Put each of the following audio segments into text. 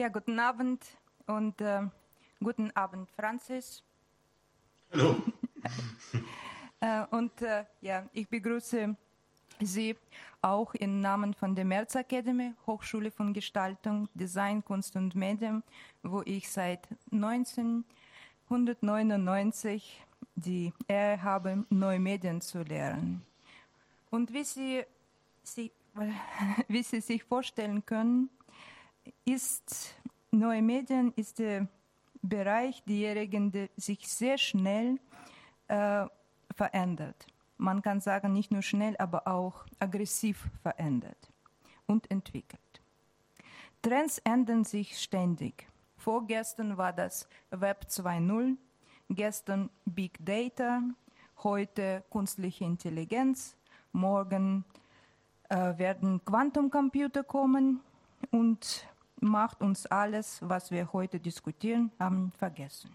Ja, guten Abend und äh, guten Abend, Franzis. Hallo. äh, und äh, ja, ich begrüße Sie auch im Namen von der Merz Academy, Hochschule von Gestaltung, Design, Kunst und Medien, wo ich seit 1999 die Ehre habe, neue Medien zu lernen. Und wie Sie, Sie, wie Sie sich vorstellen können, ist neue Medien ist der Bereich derjenigen, der sich sehr schnell äh, verändert. Man kann sagen, nicht nur schnell, aber auch aggressiv verändert und entwickelt. Trends ändern sich ständig. Vorgestern war das Web 2.0, gestern Big Data, heute künstliche Intelligenz, morgen äh, werden Quantumcomputer kommen und macht uns alles, was wir heute diskutieren, haben vergessen.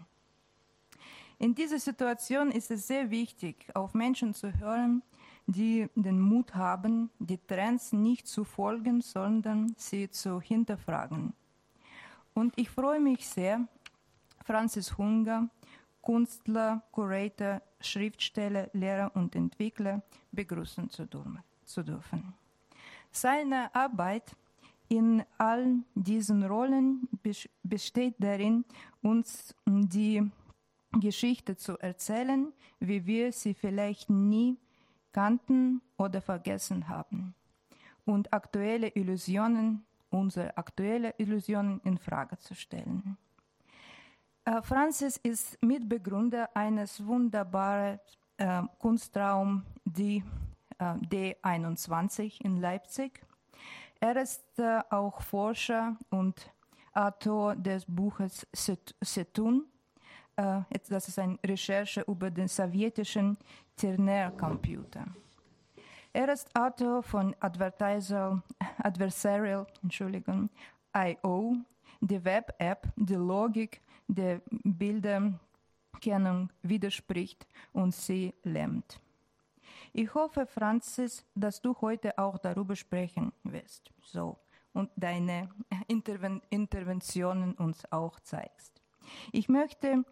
In dieser Situation ist es sehr wichtig, auf Menschen zu hören, die den Mut haben, die Trends nicht zu folgen, sondern sie zu hinterfragen. Und ich freue mich sehr, Francis Hunger, Künstler, Curator, Schriftsteller, Lehrer und Entwickler begrüßen zu dürfen. Seine Arbeit in all diesen Rollen besteht darin, uns die Geschichte zu erzählen, wie wir sie vielleicht nie kannten oder vergessen haben und aktuelle Illusionen, unsere aktuelle Illusionen in Frage zu stellen. Äh, Francis ist Mitbegründer eines wunderbaren äh, Kunstraums, die äh, D21 in Leipzig. Er ist äh, auch Forscher und Autor des Buches Setun. Äh, das ist eine Recherche über den sowjetischen Ternär-Computer. Er ist Autor von Advertisal, Adversarial Entschuldigung, I.O., die Web-App, die Logik der Bilderkennung widerspricht und sie lähmt. Ich hoffe, Franzis, dass du heute auch darüber sprechen wirst. So. Und deine Interven Interventionen uns auch zeigst. Ich möchte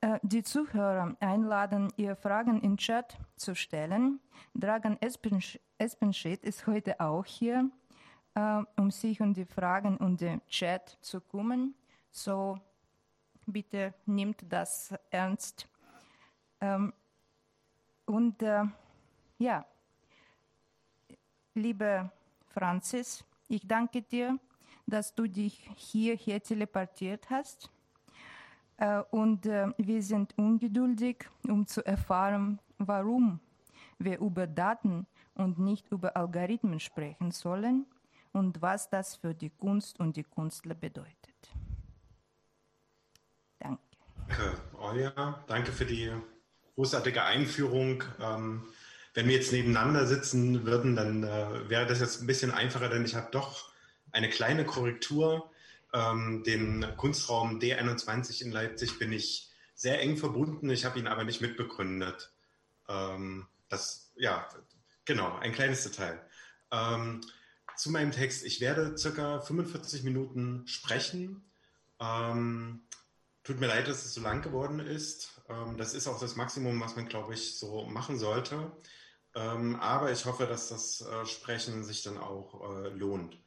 äh, die Zuhörer einladen, ihr Fragen im Chat zu stellen. Dragan Espenschit ist heute auch hier, äh, um sich um die Fragen und den Chat zu kümmern. So bitte nimmt das ernst. Ähm, und äh, ja, liebe Franzis, ich danke dir, dass du dich hierher teleportiert hast. Äh, und äh, wir sind ungeduldig, um zu erfahren, warum wir über Daten und nicht über Algorithmen sprechen sollen und was das für die Kunst und die Künstler bedeutet. Danke. Danke, Olja. Danke für die großartige Einführung. Ähm, wenn wir jetzt nebeneinander sitzen würden, dann äh, wäre das jetzt ein bisschen einfacher, denn ich habe doch eine kleine Korrektur. Ähm, den Kunstraum D21 in Leipzig bin ich sehr eng verbunden. Ich habe ihn aber nicht mitbegründet. Ähm, das, ja, genau, ein kleines Detail. Ähm, zu meinem Text. Ich werde circa 45 Minuten sprechen. Ähm, tut mir leid, dass es so lang geworden ist. Ähm, das ist auch das Maximum, was man, glaube ich, so machen sollte. Ähm, aber ich hoffe, dass das äh, Sprechen sich dann auch äh, lohnt.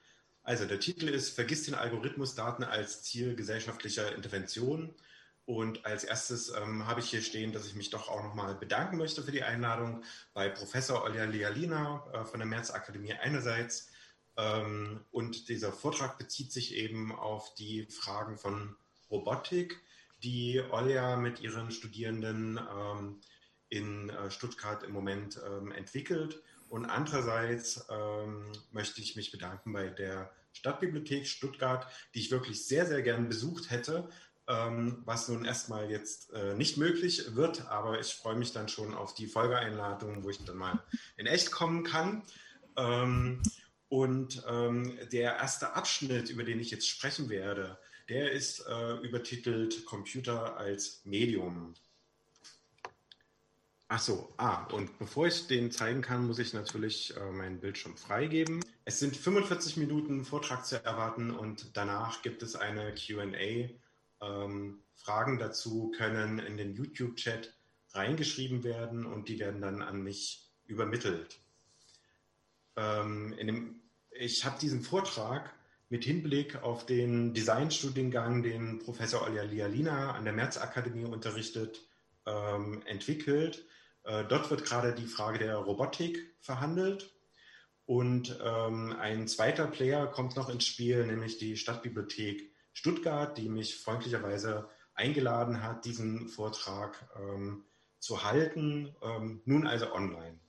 Also der Titel ist Vergiss den Algorithmus Daten als Ziel gesellschaftlicher Intervention. Und als erstes ähm, habe ich hier stehen, dass ich mich doch auch nochmal bedanken möchte für die Einladung bei Professor Olja Lealina äh, von der Merz Akademie einerseits. Ähm, und dieser Vortrag bezieht sich eben auf die Fragen von Robotik, die Olja mit ihren Studierenden ähm, in äh, Stuttgart im Moment ähm, entwickelt. Und andererseits ähm, möchte ich mich bedanken bei der Stadtbibliothek Stuttgart, die ich wirklich sehr, sehr gern besucht hätte, ähm, was nun erstmal jetzt äh, nicht möglich wird. Aber ich freue mich dann schon auf die Folgeeinladung, wo ich dann mal in echt kommen kann. Und der erste Abschnitt, über den ich jetzt sprechen werde, der ist äh, übertitelt Computer als Medium. Ach so, ah, und bevor ich den zeigen kann, muss ich natürlich äh, meinen Bildschirm freigeben. Es sind 45 Minuten Vortrag zu erwarten und danach gibt es eine QA. Ähm, Fragen dazu können in den YouTube-Chat reingeschrieben werden und die werden dann an mich übermittelt. Ähm, dem, ich habe diesen Vortrag mit Hinblick auf den Designstudiengang, den Professor Olja Lialina an der Märzakademie unterrichtet, ähm, entwickelt dort wird gerade die Frage der Robotik verhandelt. Und ähm, ein zweiter Player kommt noch ins Spiel, nämlich die Stadtbibliothek Stuttgart, die mich freundlicherweise eingeladen hat, diesen Vortrag ähm, zu halten, ähm, nun also online.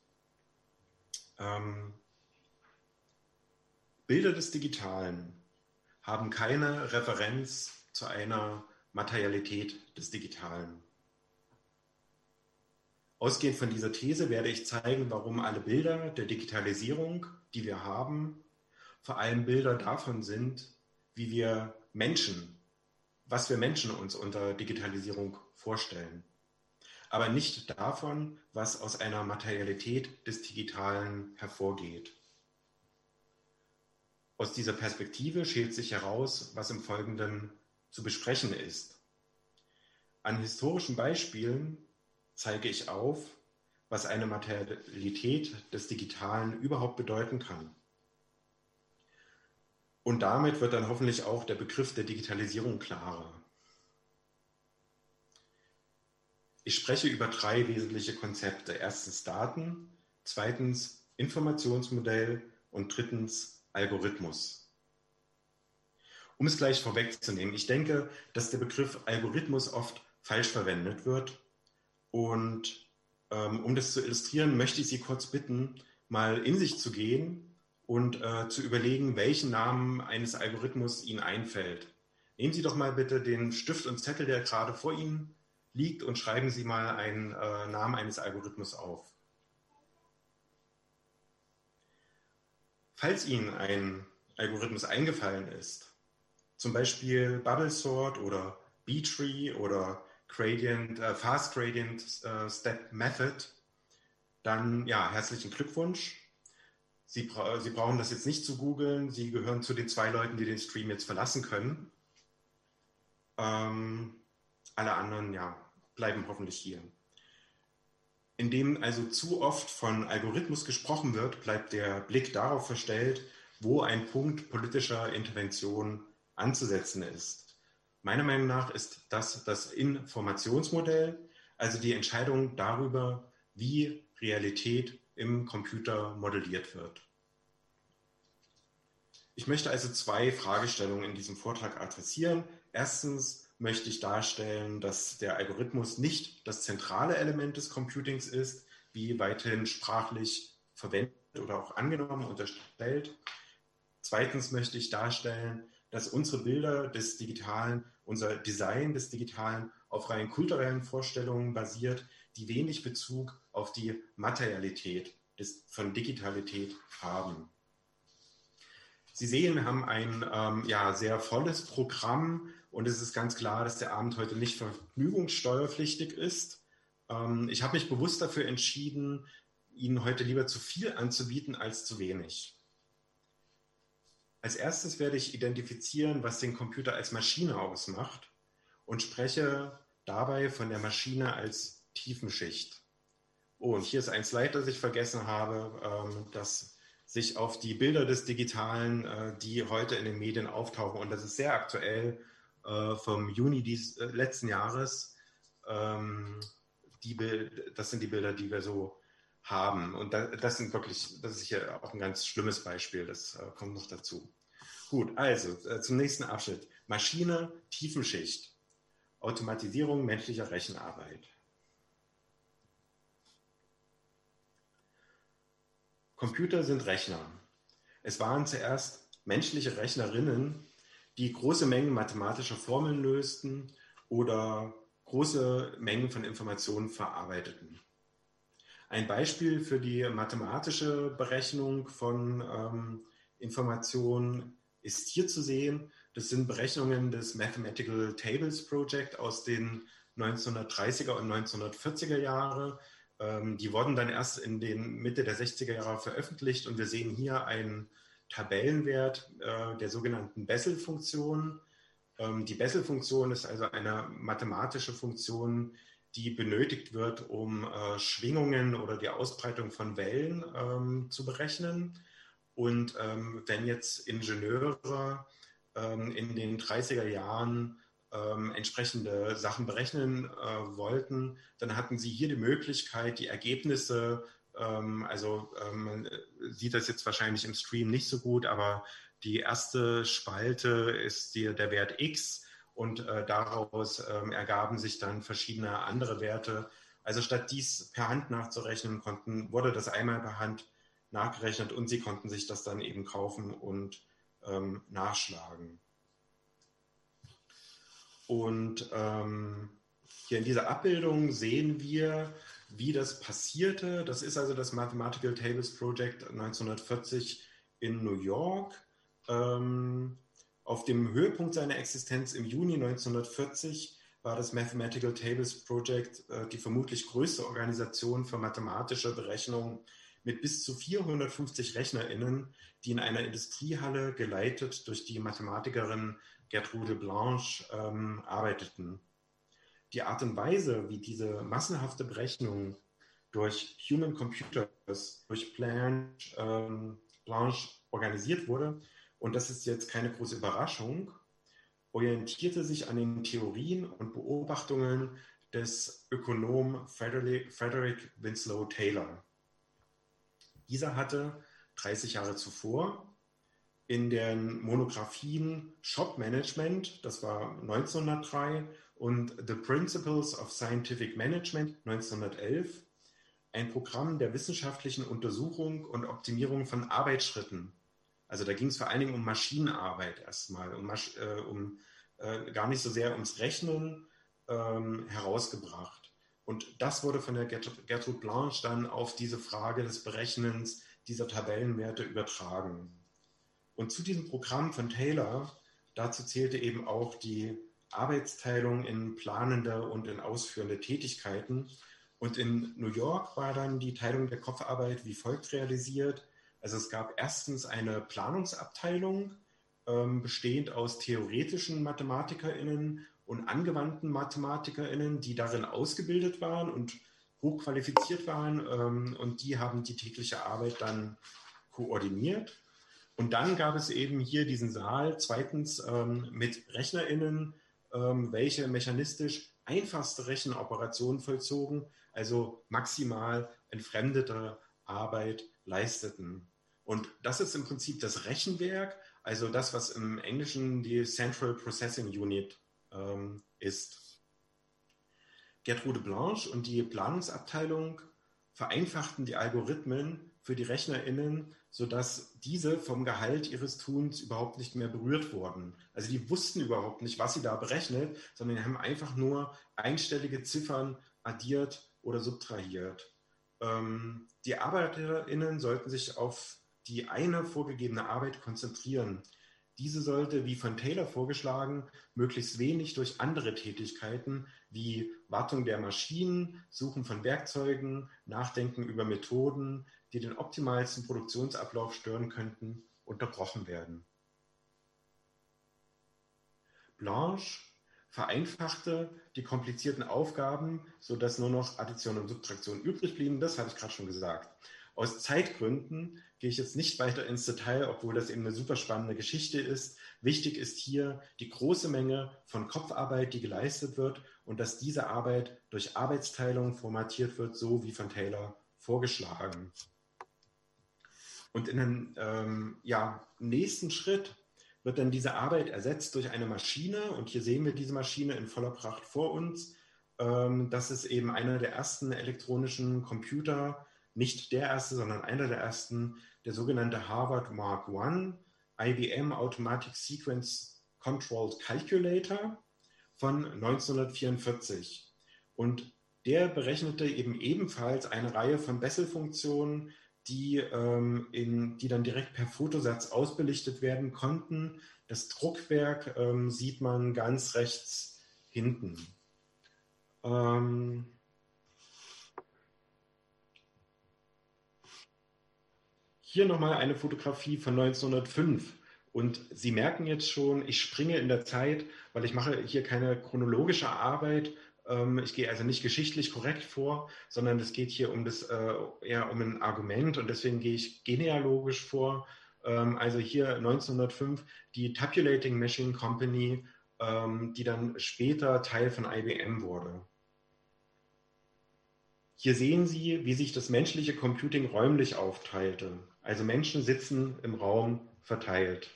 Ähm, Bilder des Digitalen haben keine Referenz zu einer Materialität des Digitalen. Ausgehend von dieser These werde ich zeigen, warum alle Bilder der Digitalisierung, die wir haben, vor allem Bilder davon sind, wie wir Menschen, was wir Menschen uns unter Digitalisierung vorstellen. Aber nicht davon, was aus einer Materialität des Digitalen hervorgeht. Aus dieser Perspektive schält sich heraus, was im Folgenden zu besprechen ist. An historischen Beispielen zeige ich auf, was eine Materialität des Digitalen überhaupt bedeuten kann. Und damit wird dann hoffentlich auch der Begriff der Digitalisierung klarer. Ich spreche über drei wesentliche Konzepte. Erstens Daten, zweitens Informationsmodell und drittens Algorithmus. Um es gleich vorwegzunehmen, ich denke, dass der Begriff Algorithmus oft falsch verwendet wird und ähm, um das zu illustrieren, möchte ich Sie kurz bitten, mal in sich zu gehen und äh, zu überlegen, welchen Namen eines Algorithmus Ihnen einfällt. Nehmen Sie doch mal bitte den Stift und Zettel, der gerade vor Ihnen liegt, und schreiben Sie mal einen äh, Namen eines Algorithmus auf. Falls Ihnen ein Algorithmus eingefallen ist, zum Beispiel Bubble Sort oder B-Tree oder Gradient, äh, Fast Gradient äh, Step Method, dann ja, herzlichen Glückwunsch. Sie, bra Sie brauchen das jetzt nicht zu googeln. Sie gehören zu den zwei Leuten, die den Stream jetzt verlassen können. Ähm, alle anderen, ja, bleiben hoffentlich hier. Indem also zu oft von Algorithmus gesprochen wird, bleibt der Blick darauf verstellt, wo ein Punkt politischer Intervention anzusetzen ist. Meiner Meinung nach ist das das Informationsmodell, also die Entscheidung darüber, wie Realität im Computer modelliert wird. Ich möchte also zwei Fragestellungen in diesem Vortrag adressieren. Erstens möchte ich darstellen, dass der Algorithmus nicht das zentrale Element des Computings ist, wie weiterhin sprachlich verwendet oder auch angenommen unterstellt. Zweitens möchte ich darstellen, dass unsere Bilder des Digitalen, unser Design des Digitalen auf rein kulturellen Vorstellungen basiert, die wenig Bezug auf die Materialität des, von Digitalität haben. Sie sehen, wir haben ein ähm, ja, sehr volles Programm und es ist ganz klar, dass der Abend heute nicht vergnügungssteuerpflichtig ist. Ähm, ich habe mich bewusst dafür entschieden, Ihnen heute lieber zu viel anzubieten als zu wenig. Als erstes werde ich identifizieren, was den Computer als Maschine ausmacht und spreche dabei von der Maschine als Tiefenschicht. Oh, und hier ist ein Slide, das ich vergessen habe, ähm, das sich auf die Bilder des Digitalen, äh, die heute in den Medien auftauchen, und das ist sehr aktuell äh, vom Juni dies, äh, letzten Jahres. Ähm, die, das sind die Bilder, die wir so haben. Und das sind wirklich, das ist hier auch ein ganz schlimmes Beispiel, das äh, kommt noch dazu. Gut, also äh, zum nächsten Abschnitt. Maschine, Tiefenschicht, Automatisierung menschlicher Rechenarbeit. Computer sind Rechner. Es waren zuerst menschliche Rechnerinnen, die große Mengen mathematischer Formeln lösten oder große Mengen von Informationen verarbeiteten. Ein Beispiel für die mathematische Berechnung von ähm, Informationen ist hier zu sehen. Das sind Berechnungen des Mathematical Tables Project aus den 1930er und 1940er Jahre. Ähm, die wurden dann erst in den Mitte der 60er Jahre veröffentlicht und wir sehen hier einen Tabellenwert äh, der sogenannten Bessel-Funktion. Ähm, die Bessel-Funktion ist also eine mathematische Funktion, die benötigt wird, um äh, Schwingungen oder die Ausbreitung von Wellen ähm, zu berechnen. Und ähm, wenn jetzt Ingenieure ähm, in den 30er Jahren ähm, entsprechende Sachen berechnen äh, wollten, dann hatten sie hier die Möglichkeit, die Ergebnisse, ähm, also ähm, man sieht das jetzt wahrscheinlich im Stream nicht so gut, aber die erste Spalte ist die, der Wert x und äh, daraus ähm, ergaben sich dann verschiedene andere Werte. Also statt dies per Hand nachzurechnen, konnten, wurde das einmal per Hand nachgerechnet und sie konnten sich das dann eben kaufen und ähm, nachschlagen. Und ähm, hier in dieser Abbildung sehen wir, wie das passierte. Das ist also das Mathematical Tables Project 1940 in New York. Ähm, auf dem Höhepunkt seiner Existenz im Juni 1940 war das Mathematical Tables Project äh, die vermutlich größte Organisation für mathematische Berechnungen mit bis zu 450 RechnerInnen, die in einer Industriehalle geleitet durch die Mathematikerin Gertrude Blanche ähm, arbeiteten. Die Art und Weise, wie diese massenhafte Berechnung durch Human Computers, durch Blanche, ähm, Blanche organisiert wurde, und das ist jetzt keine große Überraschung, orientierte sich an den Theorien und Beobachtungen des Ökonomen Frederick, Frederick Winslow Taylor. Dieser hatte 30 Jahre zuvor in den Monographien Shop Management, das war 1903, und The Principles of Scientific Management 1911, ein Programm der wissenschaftlichen Untersuchung und Optimierung von Arbeitsschritten also da ging es vor allen Dingen um Maschinenarbeit erstmal, um, äh, um äh, gar nicht so sehr ums Rechnen ähm, herausgebracht. Und das wurde von der Gertrude Blanche dann auf diese Frage des Berechnens dieser Tabellenwerte übertragen. Und zu diesem Programm von Taylor, dazu zählte eben auch die Arbeitsteilung in planende und in ausführende Tätigkeiten. Und in New York war dann die Teilung der Kopfarbeit wie folgt realisiert. Also es gab erstens eine Planungsabteilung, ähm, bestehend aus theoretischen MathematikerInnen und angewandten MathematikerInnen, die darin ausgebildet waren und hochqualifiziert waren. Ähm, und die haben die tägliche Arbeit dann koordiniert. Und dann gab es eben hier diesen Saal, zweitens ähm, mit RechnerInnen, ähm, welche mechanistisch einfachste Rechenoperationen vollzogen, also maximal entfremdete Arbeit leisteten. Und das ist im Prinzip das Rechenwerk, also das, was im Englischen die Central Processing Unit ähm, ist. Gertrude Blanche und die Planungsabteilung vereinfachten die Algorithmen für die RechnerInnen, sodass diese vom Gehalt ihres Tuns überhaupt nicht mehr berührt wurden. Also die wussten überhaupt nicht, was sie da berechnet, sondern haben einfach nur einstellige Ziffern addiert oder subtrahiert. Ähm, die ArbeiterInnen sollten sich auf die eine vorgegebene Arbeit konzentrieren. Diese sollte, wie von Taylor vorgeschlagen, möglichst wenig durch andere Tätigkeiten wie Wartung der Maschinen, Suchen von Werkzeugen, Nachdenken über Methoden, die den optimalsten Produktionsablauf stören könnten, unterbrochen werden. Blanche vereinfachte die komplizierten Aufgaben, sodass nur noch Addition und Subtraktion übrig blieben. Das hatte ich gerade schon gesagt. Aus Zeitgründen gehe ich jetzt nicht weiter ins Detail, obwohl das eben eine super spannende Geschichte ist. Wichtig ist hier die große Menge von Kopfarbeit, die geleistet wird und dass diese Arbeit durch Arbeitsteilung formatiert wird, so wie von Taylor vorgeschlagen. Und in einem ähm, ja, nächsten Schritt wird dann diese Arbeit ersetzt durch eine Maschine. Und hier sehen wir diese Maschine in voller Pracht vor uns. Ähm, das ist eben einer der ersten elektronischen Computer, nicht der erste, sondern einer der ersten, der sogenannte Harvard Mark I IBM Automatic Sequence Controlled Calculator von 1944. Und der berechnete eben ebenfalls eine Reihe von Bessel-Funktionen, die, ähm, in, die dann direkt per Fotosatz ausbelichtet werden konnten. Das Druckwerk ähm, sieht man ganz rechts hinten. Ähm, Hier nochmal eine Fotografie von 1905. Und Sie merken jetzt schon, ich springe in der Zeit, weil ich mache hier keine chronologische Arbeit. Ähm, ich gehe also nicht geschichtlich korrekt vor, sondern es geht hier um das äh, eher um ein Argument und deswegen gehe ich genealogisch vor. Ähm, also hier 1905 die Tabulating Machine Company, ähm, die dann später Teil von IBM wurde. Hier sehen Sie, wie sich das menschliche Computing räumlich aufteilte. Also Menschen sitzen im Raum verteilt.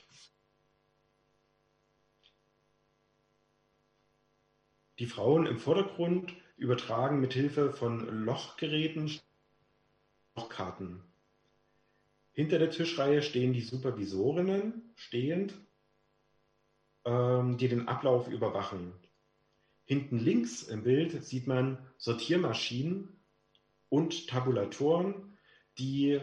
Die Frauen im Vordergrund übertragen mit Hilfe von Lochgeräten Lochkarten. Hinter der Tischreihe stehen die Supervisorinnen stehend, ähm, die den Ablauf überwachen. Hinten links im Bild sieht man Sortiermaschinen und Tabulatoren, die,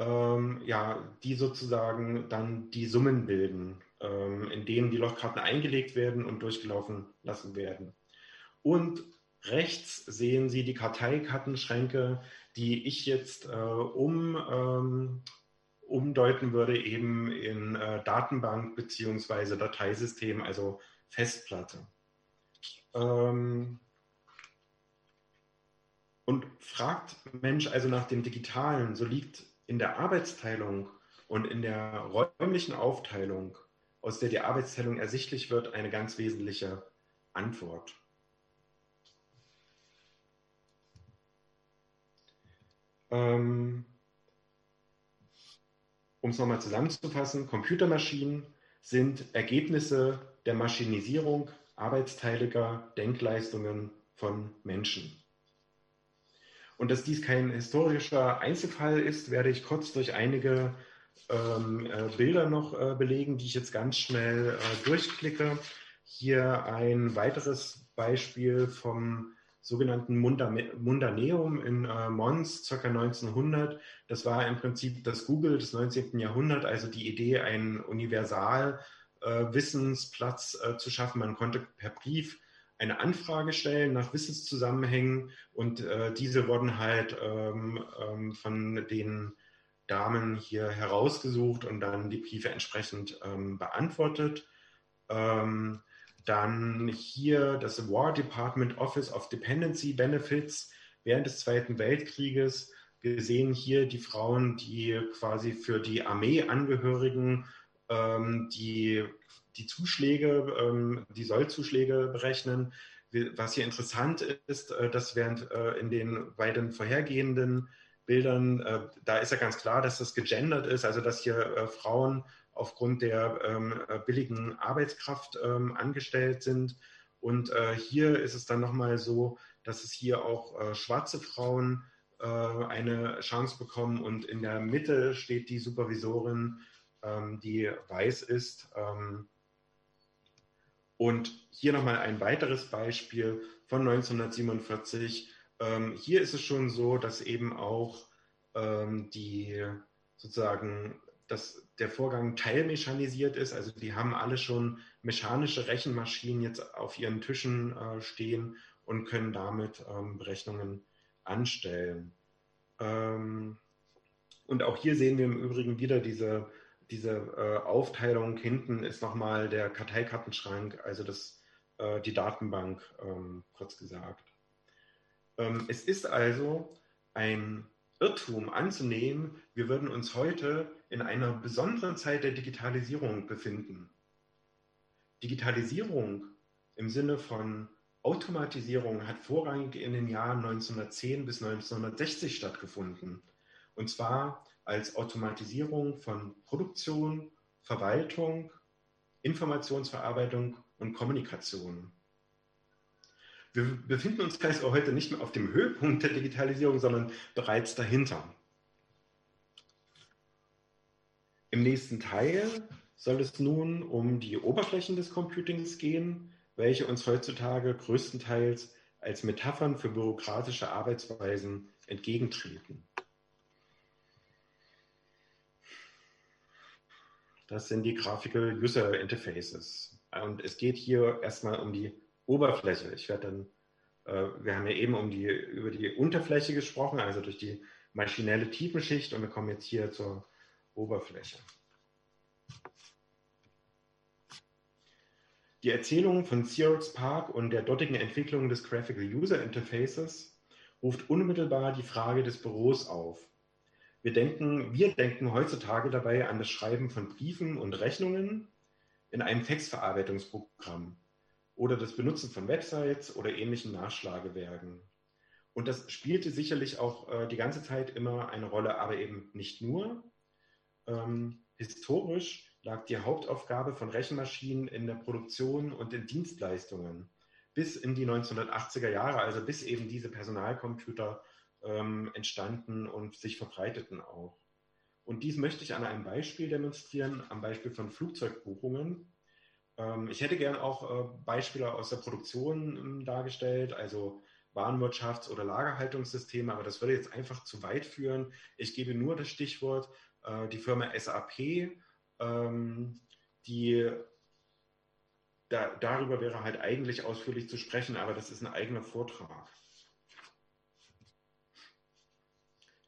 ähm, ja, die sozusagen dann die Summen bilden, ähm, in denen die Lochkarten eingelegt werden und durchgelaufen lassen werden. Und rechts sehen Sie die Karteikartenschränke, die ich jetzt äh, um, ähm, umdeuten würde, eben in äh, Datenbank bzw. Dateisystem, also Festplatte. Ähm, und fragt Mensch also nach dem Digitalen, so liegt in der Arbeitsteilung und in der räumlichen Aufteilung, aus der die Arbeitsteilung ersichtlich wird, eine ganz wesentliche Antwort. Ähm, um es nochmal zusammenzufassen, Computermaschinen sind Ergebnisse der Maschinisierung arbeitsteiliger Denkleistungen von Menschen. Und dass dies kein historischer Einzelfall ist, werde ich kurz durch einige ähm, äh, Bilder noch äh, belegen, die ich jetzt ganz schnell äh, durchklicke. Hier ein weiteres Beispiel vom sogenannten Mundaneum in äh, Mons, ca. 1900. Das war im Prinzip das Google des 19. Jahrhunderts, also die Idee, einen Universalwissensplatz äh, äh, zu schaffen. Man konnte per Brief eine Anfrage stellen nach Wissenszusammenhängen und äh, diese wurden halt ähm, ähm, von den Damen hier herausgesucht und dann die Briefe entsprechend ähm, beantwortet. Ähm, dann hier das War Department Office of Dependency Benefits während des Zweiten Weltkrieges. Wir sehen hier die Frauen, die quasi für die Armeeangehörigen ähm, die die Zuschläge, ähm, die Sollzuschläge berechnen. Was hier interessant ist, äh, dass während äh, in den beiden vorhergehenden Bildern, äh, da ist ja ganz klar, dass das gegendert ist, also dass hier Frauen aufgrund der ähm, billigen Arbeitskraft ähm, angestellt sind. Und hier ist es dann nochmal so, dass es hier auch schwarze Frauen eine Chance bekommen und in der Mitte steht die Supervisorin, die weiß ist. Und hier nochmal ein weiteres Beispiel von 1947. Ähm, hier ist es schon so, dass eben auch ähm, die sozusagen dass der Vorgang teilmechanisiert ist. Also die haben alle schon mechanische Rechenmaschinen jetzt auf ihren Tischen äh, stehen und können damit ähm, Berechnungen anstellen. Ähm, und auch hier sehen wir im Übrigen wieder diese diese äh, Aufteilung hinten ist nochmal der Karteikartenschrank, also das, äh, die Datenbank, ähm, kurz gesagt. Ähm, es ist also ein Irrtum anzunehmen, wir würden uns heute in einer besonderen Zeit der Digitalisierung befinden. Digitalisierung im Sinne von Automatisierung hat vorrangig in den Jahren 1910 bis 1960 stattgefunden. Und zwar als Automatisierung von Produktion, Verwaltung, Informationsverarbeitung und Kommunikation. Wir befinden uns also heute nicht mehr auf dem Höhepunkt der Digitalisierung, sondern bereits dahinter. Im nächsten Teil soll es nun um die Oberflächen des Computings gehen, welche uns heutzutage größtenteils als Metaphern für bürokratische Arbeitsweisen entgegentreten. Das sind die Graphical User Interfaces. Und es geht hier erstmal um die Oberfläche. Ich werde dann, äh, wir haben ja eben um die, über die Unterfläche gesprochen, also durch die maschinelle Tiefenschicht und wir kommen jetzt hier zur Oberfläche. Die Erzählung von Xerox Park und der dortigen Entwicklung des Graphical User Interfaces ruft unmittelbar die Frage des Büros auf. Wir denken, wir denken heutzutage dabei an das Schreiben von Briefen und Rechnungen in einem Textverarbeitungsprogramm oder das Benutzen von Websites oder ähnlichen Nachschlagewerken. Und das spielte sicherlich auch äh, die ganze Zeit immer eine Rolle, aber eben nicht nur. Ähm, historisch lag die Hauptaufgabe von Rechenmaschinen in der Produktion und in Dienstleistungen bis in die 1980er Jahre, also bis eben diese Personalcomputer ähm, entstanden und sich verbreiteten auch. Und dies möchte ich an einem Beispiel demonstrieren, am Beispiel von Flugzeugbuchungen. Ähm, ich hätte gern auch äh, Beispiele aus der Produktion ähm, dargestellt, also Warenwirtschafts- oder Lagerhaltungssysteme, aber das würde jetzt einfach zu weit führen. Ich gebe nur das Stichwort, äh, die Firma SAP ähm, die da, darüber wäre halt eigentlich ausführlich zu sprechen, aber das ist ein eigener Vortrag.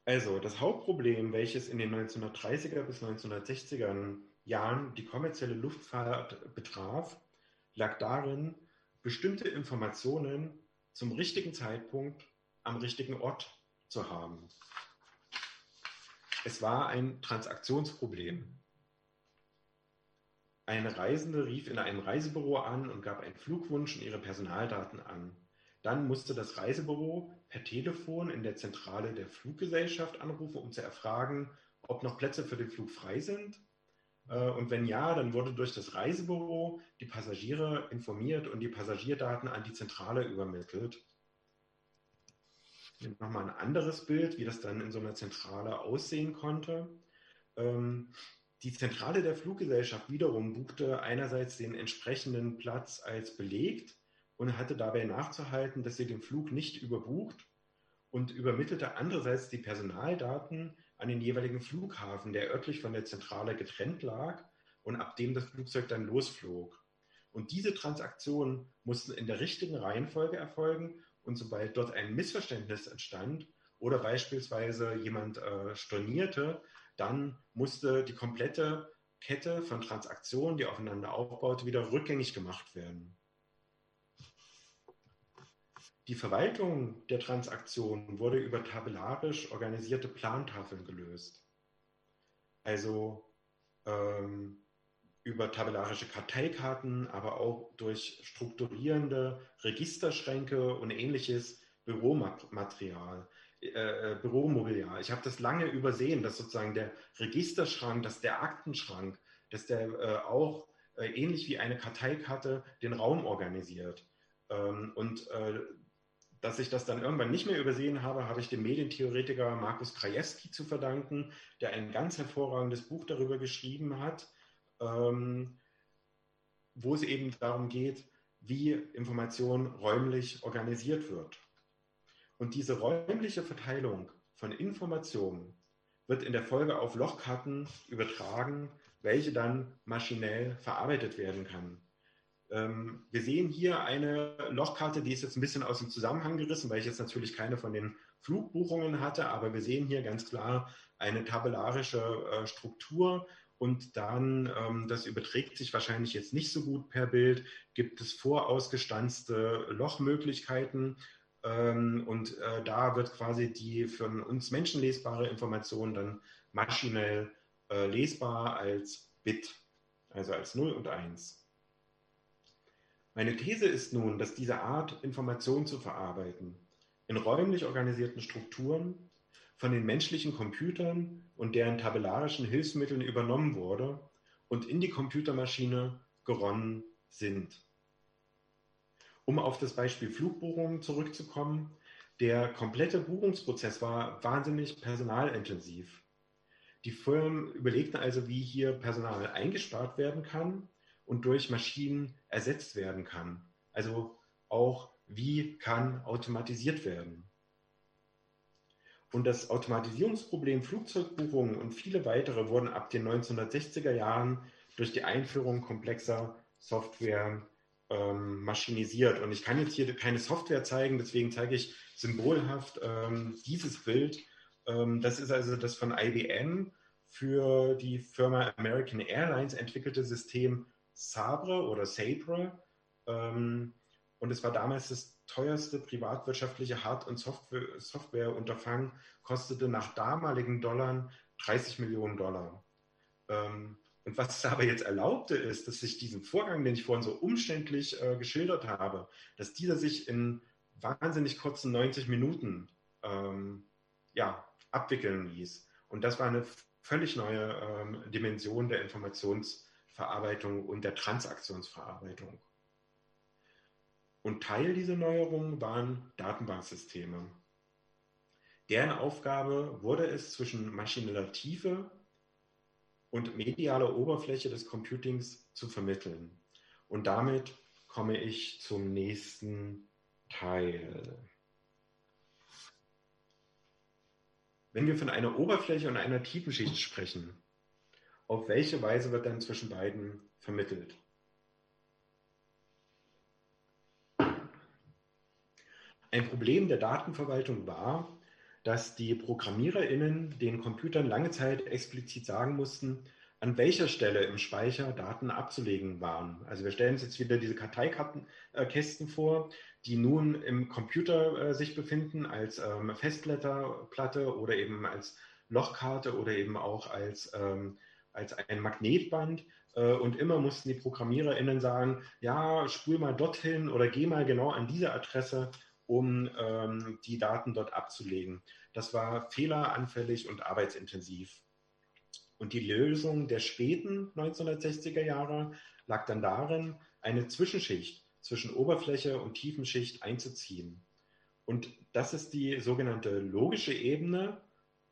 Also, das Hauptproblem, welches in den 1930er bis 1960er Jahren die kommerzielle Luftfahrt betraf, lag darin, bestimmte Informationen zum richtigen Zeitpunkt am richtigen Ort zu haben. Es war ein Transaktionsproblem. Eine Reisende rief in einem Reisebüro an und gab einen Flugwunsch und ihre Personaldaten an. Dann musste das Reisebüro per Telefon in der Zentrale der Fluggesellschaft anrufen, um zu erfragen, ob noch Plätze für den Flug frei sind. Äh, und wenn ja, dann wurde durch das Reisebüro die Passagiere informiert und die Passagierdaten an die Zentrale übermittelt. Nochmal ein anderes Bild, wie das dann in so einer Zentrale aussehen konnte. Ähm, die Zentrale der Fluggesellschaft wiederum buchte einerseits den entsprechenden Platz als belegt und hatte dabei nachzuhalten, dass sie den Flug nicht überbucht und übermittelte andererseits die Personaldaten an den jeweiligen Flughafen, der örtlich von der Zentrale getrennt lag und ab dem das Flugzeug dann losflog. Und diese Transaktionen mussten in der richtigen Reihenfolge erfolgen und sobald dort ein Missverständnis entstand oder beispielsweise jemand äh, stornierte, dann musste die komplette Kette von Transaktionen, die aufeinander aufbaut, wieder rückgängig gemacht werden. Die Verwaltung der Transaktionen wurde über tabellarisch organisierte Plantafeln gelöst. Also ähm, über tabellarische Karteikarten, aber auch durch strukturierende Registerschränke und ähnliches Büromaterial äh, Büromobiliar. Ich habe das lange übersehen, dass sozusagen der Registerschrank, dass der Aktenschrank, dass der äh, auch äh, ähnlich wie eine Karteikarte den Raum organisiert. Ähm, und äh, dass ich das dann irgendwann nicht mehr übersehen habe, habe ich dem Medientheoretiker Markus Krajewski zu verdanken, der ein ganz hervorragendes Buch darüber geschrieben hat, ähm, wo es eben darum geht, wie Information räumlich organisiert wird. Und diese räumliche Verteilung von Informationen wird in der Folge auf Lochkarten übertragen, welche dann maschinell verarbeitet werden kann. Ähm, wir sehen hier eine Lochkarte, die ist jetzt ein bisschen aus dem Zusammenhang gerissen, weil ich jetzt natürlich keine von den Flugbuchungen hatte, aber wir sehen hier ganz klar eine tabellarische äh, Struktur und dann, ähm, das überträgt sich wahrscheinlich jetzt nicht so gut per Bild, gibt es vorausgestanzte Lochmöglichkeiten ähm, und äh, da wird quasi die für uns menschenlesbare Information dann maschinell äh, lesbar als Bit, also als 0 und 1. Meine These ist nun, dass diese Art, Information zu verarbeiten, in räumlich organisierten Strukturen von den menschlichen Computern und deren tabellarischen Hilfsmitteln übernommen wurde und in die Computermaschine geronnen sind. Um auf das Beispiel Flugbuchungen zurückzukommen, der komplette Buchungsprozess war wahnsinnig personalintensiv. Die Firmen überlegten also, wie hier Personal eingespart werden kann und durch Maschinen ersetzt werden kann. Also auch, wie kann automatisiert werden. Und das Automatisierungsproblem Flugzeugbuchungen und viele weitere wurden ab den 1960er Jahren durch die Einführung komplexer Software ähm, maschinisiert. Und ich kann jetzt hier keine Software zeigen, deswegen zeige ich symbolhaft ähm, dieses Bild. Ähm, das ist also das von IBM für die Firma American Airlines entwickelte System Sabre oder Sabre. Ähm, und es war damals das teuerste privatwirtschaftliche Hard- und Softwareunterfangen, kostete nach damaligen Dollar 30 Millionen Dollar. Ähm, und was es aber jetzt erlaubte, ist, dass sich diesen Vorgang, den ich vorhin so umständlich äh, geschildert habe, dass dieser sich in wahnsinnig kurzen 90 Minuten ähm, ja, abwickeln ließ. Und das war eine völlig neue ähm, Dimension der Informationsverarbeitung und der Transaktionsverarbeitung. Und Teil dieser Neuerungen waren Datenbanksysteme. Deren Aufgabe wurde es, zwischen maschineller Tiefe und medialer Oberfläche des Computings zu vermitteln. Und damit komme ich zum nächsten Teil. Wenn wir von einer Oberfläche und einer Tiefenschicht sprechen, auf welche Weise wird dann zwischen beiden vermittelt? Ein Problem der Datenverwaltung war, dass die ProgrammiererInnen den Computern lange Zeit explizit sagen mussten, an welcher Stelle im Speicher Daten abzulegen waren. Also wir stellen uns jetzt wieder diese Karteikästen vor, die nun im Computer äh, sich befinden als ähm, Festplattenplatte oder eben als Lochkarte oder eben auch als, ähm, als ein Magnetband. Äh, und immer mussten die ProgrammiererInnen sagen, ja, spul mal dorthin oder geh mal genau an diese Adresse, um ähm, die Daten dort abzulegen. Das war fehleranfällig und arbeitsintensiv. Und die Lösung der späten 1960er Jahre lag dann darin, eine Zwischenschicht zwischen Oberfläche und Tiefenschicht einzuziehen. Und das ist die sogenannte logische Ebene,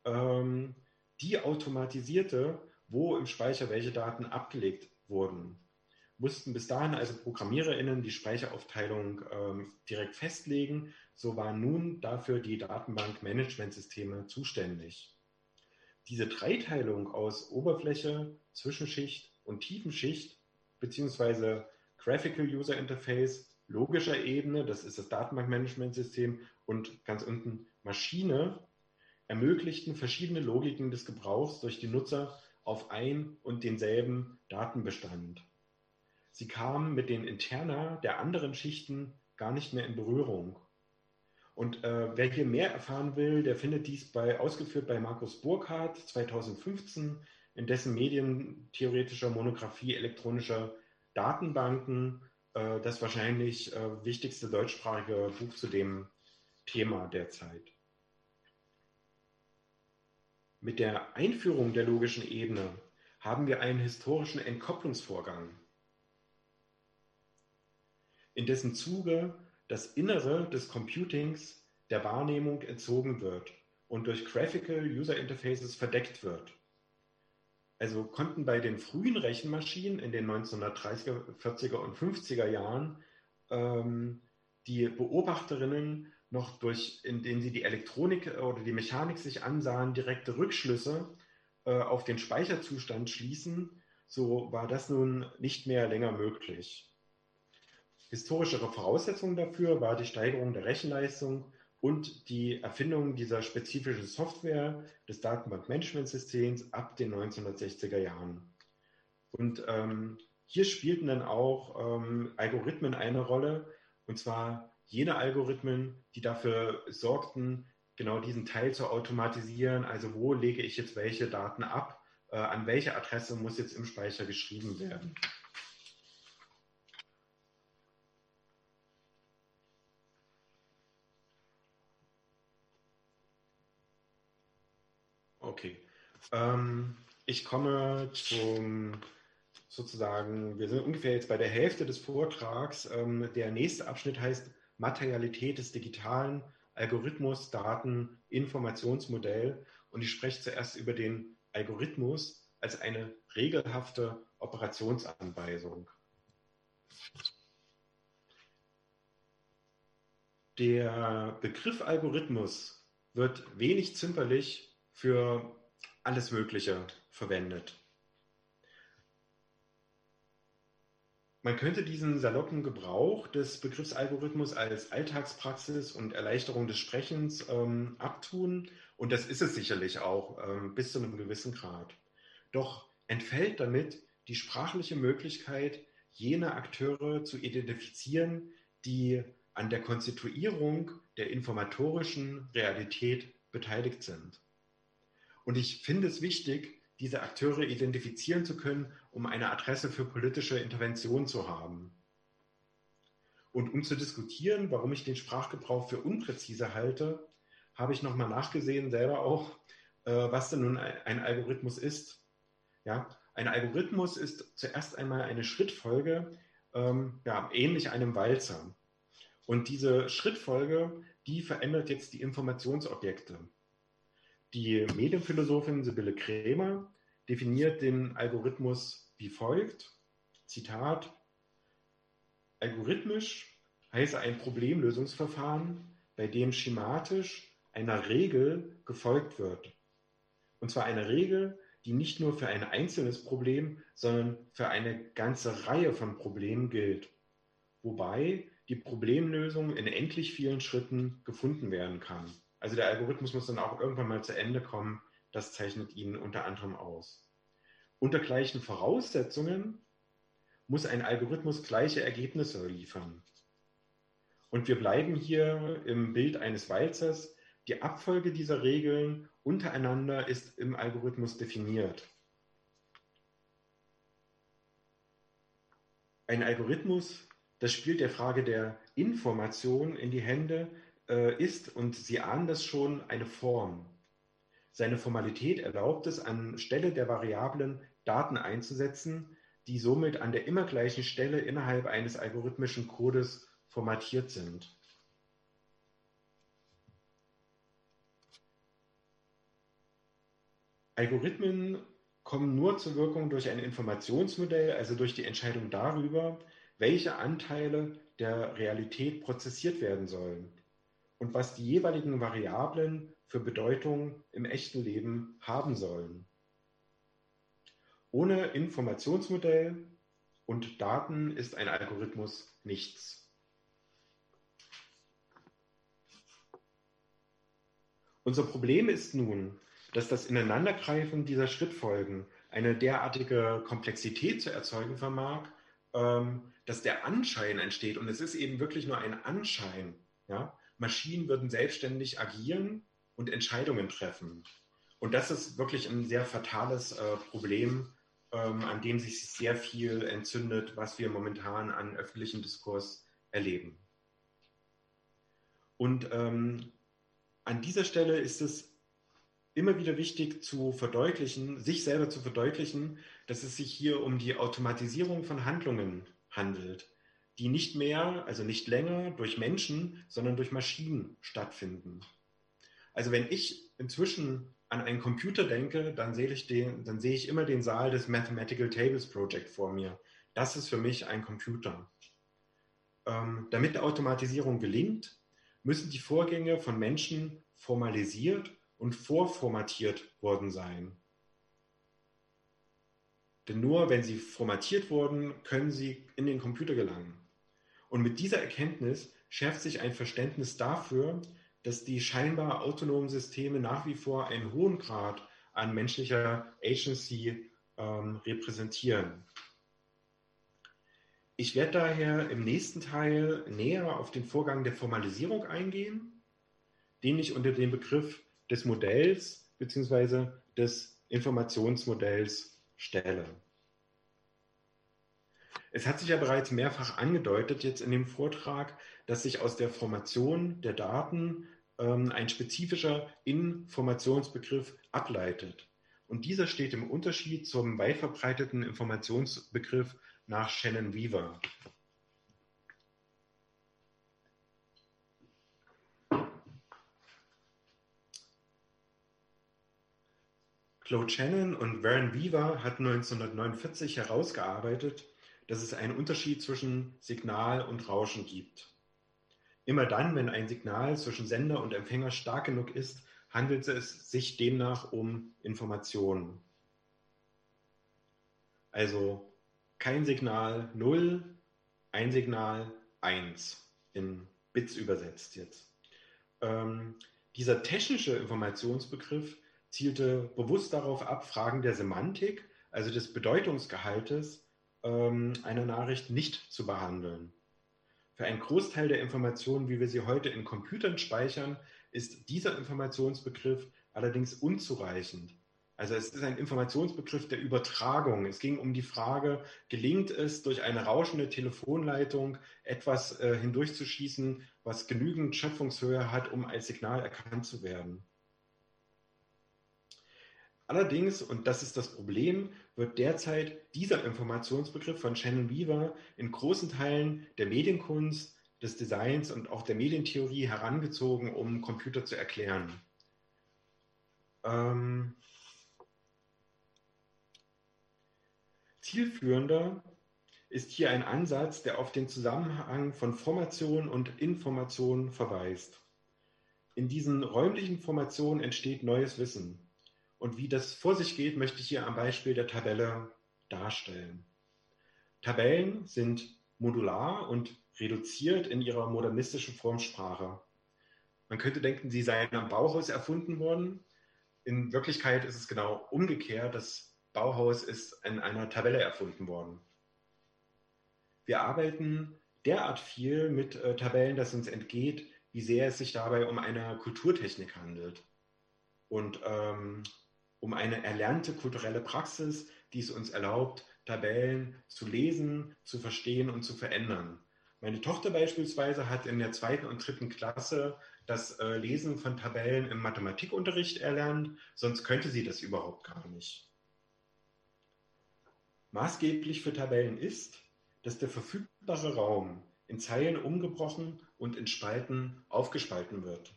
ähm, die automatisierte, wo im Speicher welche Daten abgelegt wurden. Mussten bis dahin also ProgrammiererInnen die Speicheraufteilung ähm, direkt festlegen. So waren nun dafür die Datenbankmanagementsysteme zuständig. Diese Dreiteilung aus Oberfläche, Zwischenschicht und Tiefenschicht, beziehungsweise Graphical User Interface, logischer Ebene, das ist das Datenbankmanagementsystem, und ganz unten Maschine, ermöglichten verschiedene Logiken des Gebrauchs durch die Nutzer auf ein und denselben Datenbestand. Sie kamen mit den Interna der anderen Schichten gar nicht mehr in Berührung. Und äh, wer hier mehr erfahren will, der findet dies bei, ausgeführt bei Markus Burkhardt 2015 in dessen medientheoretischer Monographie elektronischer Datenbanken, äh, das wahrscheinlich äh, wichtigste deutschsprachige Buch zu dem Thema derzeit. Mit der Einführung der logischen Ebene haben wir einen historischen Entkopplungsvorgang, in dessen Zuge das Innere des Computings der Wahrnehmung entzogen wird und durch Graphical User Interfaces verdeckt wird. Also konnten bei den frühen Rechenmaschinen in den 1930er, 40er und 50er Jahren ähm, die Beobachterinnen noch durch, indem sie die Elektronik oder die Mechanik sich ansahen, direkte Rückschlüsse äh, auf den Speicherzustand schließen. So war das nun nicht mehr länger möglich. Historischere Voraussetzung dafür war die Steigerung der Rechenleistung und die Erfindung dieser spezifischen Software des Datenbankmanagementsystems ab den 1960er Jahren. Und ähm, hier spielten dann auch ähm, Algorithmen eine Rolle, und zwar jene Algorithmen, die dafür sorgten, genau diesen Teil zu automatisieren. Also wo lege ich jetzt welche Daten ab, äh, an welche Adresse muss jetzt im Speicher geschrieben werden. Okay. Ähm, ich komme zum sozusagen, wir sind ungefähr jetzt bei der Hälfte des Vortrags. Ähm, der nächste Abschnitt heißt Materialität des digitalen Algorithmus, Daten, Informationsmodell. Und ich spreche zuerst über den Algorithmus als eine regelhafte Operationsanweisung. Der Begriff Algorithmus wird wenig zimperlich für alles Mögliche verwendet. Man könnte diesen saloppen Gebrauch des Begriffs Algorithmus als Alltagspraxis und Erleichterung des Sprechens ähm, abtun. Und das ist es sicherlich auch ähm, bis zu einem gewissen Grad. doch entfällt damit die sprachliche Möglichkeit, jene Akteure zu identifizieren, die an der Konstituierung der informatorischen Realität beteiligt sind. Und ich finde es wichtig, diese Akteure identifizieren zu können, um eine Adresse für politische Intervention zu haben. Und um zu diskutieren, warum ich den Sprachgebrauch für unpräzise halte, habe ich nochmal nachgesehen, selber auch, äh, was denn nun ein Algorithmus ist. Ja, ein Algorithmus ist zuerst einmal eine Schrittfolge, ähm, ja, ähnlich einem Walzer. Und diese Schrittfolge, die verändert jetzt die Informationsobjekte. Die Medienphilosophin Sibylle Krämer definiert den Algorithmus wie folgt. Zitat, Algorithmisch heiße ein Problemlösungsverfahren, bei dem schematisch einer Regel gefolgt wird. Und zwar eine Regel, die nicht nur für ein einzelnes Problem, sondern für eine ganze Reihe von Problemen gilt. Wobei die Problemlösung in endlich vielen Schritten gefunden werden kann. Also der Algorithmus muss dann auch irgendwann mal zu Ende kommen. Das zeichnet ihn unter anderem aus. Unter gleichen Voraussetzungen muss ein Algorithmus gleiche Ergebnisse liefern. Und wir bleiben hier im Bild eines Walzers. Die Abfolge dieser Regeln untereinander ist im Algorithmus definiert. Ein Algorithmus, das spielt der Frage der Information in die Hände, äh, ist, und Sie ahnen das schon, eine Form. Seine Formalität erlaubt es, anstelle der Variablen Daten einzusetzen, die somit an der immer gleichen Stelle innerhalb eines algorithmischen Codes formatiert sind. Algorithmen kommen nur zur Wirkung durch ein Informationsmodell, also durch die Entscheidung darüber, welche Anteile der Realität prozessiert werden sollen und was die jeweiligen Variablen für Bedeutung im echten Leben haben sollen. Ohne Informationsmodell und Daten ist ein Algorithmus nichts. Unser Problem ist nun, dass das Ineinandergreifen dieser Schrittfolgen eine derartige Komplexität zu erzeugen vermag, ähm, dass der Anschein entsteht. Und es ist eben wirklich nur ein Anschein. Ja? Maschinen würden selbstständig agieren und Entscheidungen treffen. Und das ist wirklich ein sehr fatales äh, Problem, ähm, an dem sich sehr viel entzündet, was wir momentan an öffentlichem Diskurs erleben. Und ähm, an dieser Stelle ist es immer wieder wichtig zu verdeutlichen, sich selber zu verdeutlichen, dass es sich hier um die Automatisierung von Handlungen handelt, die nicht mehr, also nicht länger durch Menschen, sondern durch Maschinen stattfinden. Also wenn ich inzwischen an einen Computer denke, dann sehe ich, den, dann sehe ich immer den Saal des Mathematical Tables Project vor mir. Das ist für mich ein Computer. Ähm, damit Automatisierung gelingt, müssen die Vorgänge von Menschen formalisiert und vorformatiert worden sein. Denn nur wenn sie formatiert wurden, können sie in den Computer gelangen. Und mit dieser Erkenntnis schärft sich ein Verständnis dafür, dass die scheinbar autonomen Systeme nach wie vor einen hohen Grad an menschlicher Agency ähm, repräsentieren. Ich werde daher im nächsten Teil näher auf den Vorgang der Formalisierung eingehen, den ich unter dem Begriff des Modells bzw. des Informationsmodells stelle. Es hat sich ja bereits mehrfach angedeutet jetzt in dem Vortrag, dass sich aus der Formation der Daten ähm, ein spezifischer Informationsbegriff ableitet. Und dieser steht im Unterschied zum weit verbreiteten Informationsbegriff nach Shannon Weaver. Claude Shannon und Warren Weaver hatten 1949 herausgearbeitet, dass es einen Unterschied zwischen Signal und Rauschen gibt. Immer dann, wenn ein Signal zwischen Sender und Empfänger stark genug ist, handelt es sich demnach um Informationen. Also kein Signal 0, ein Signal 1 in Bits übersetzt jetzt. Ähm, dieser technische Informationsbegriff zielte bewusst darauf ab, Fragen der Semantik, also des Bedeutungsgehaltes ähm, einer Nachricht nicht zu behandeln. Für einen Großteil der Informationen, wie wir sie heute in Computern speichern, ist dieser Informationsbegriff allerdings unzureichend. Also es ist ein Informationsbegriff der Übertragung. Es ging um die Frage, gelingt es durch eine rauschende Telefonleitung etwas äh, hindurchzuschießen, was genügend Schöpfungshöhe hat, um als Signal erkannt zu werden. Allerdings, und das ist das Problem, wird derzeit dieser Informationsbegriff von Shannon Weaver in großen Teilen der Medienkunst, des Designs und auch der Medientheorie herangezogen, um Computer zu erklären. Ähm, zielführender ist hier ein Ansatz, der auf den Zusammenhang von Formation und Information verweist. In diesen räumlichen Formationen entsteht neues Wissen. Und wie das vor sich geht, möchte ich hier am Beispiel der Tabelle darstellen. Tabellen sind modular und reduziert in ihrer modernistischen Formsprache. Man könnte denken, sie seien am Bauhaus erfunden worden. In Wirklichkeit ist es genau umgekehrt. Das Bauhaus ist in einer Tabelle erfunden worden. Wir arbeiten derart viel mit äh, Tabellen, dass uns entgeht, wie sehr es sich dabei um eine Kulturtechnik handelt. Und ähm, um eine erlernte kulturelle Praxis, die es uns erlaubt, Tabellen zu lesen, zu verstehen und zu verändern. Meine Tochter beispielsweise hat in der zweiten und dritten Klasse das äh, Lesen von Tabellen im Mathematikunterricht erlernt, sonst könnte sie das überhaupt gar nicht. Maßgeblich für Tabellen ist, dass der verfügbare Raum in Zeilen umgebrochen und in Spalten aufgespalten wird.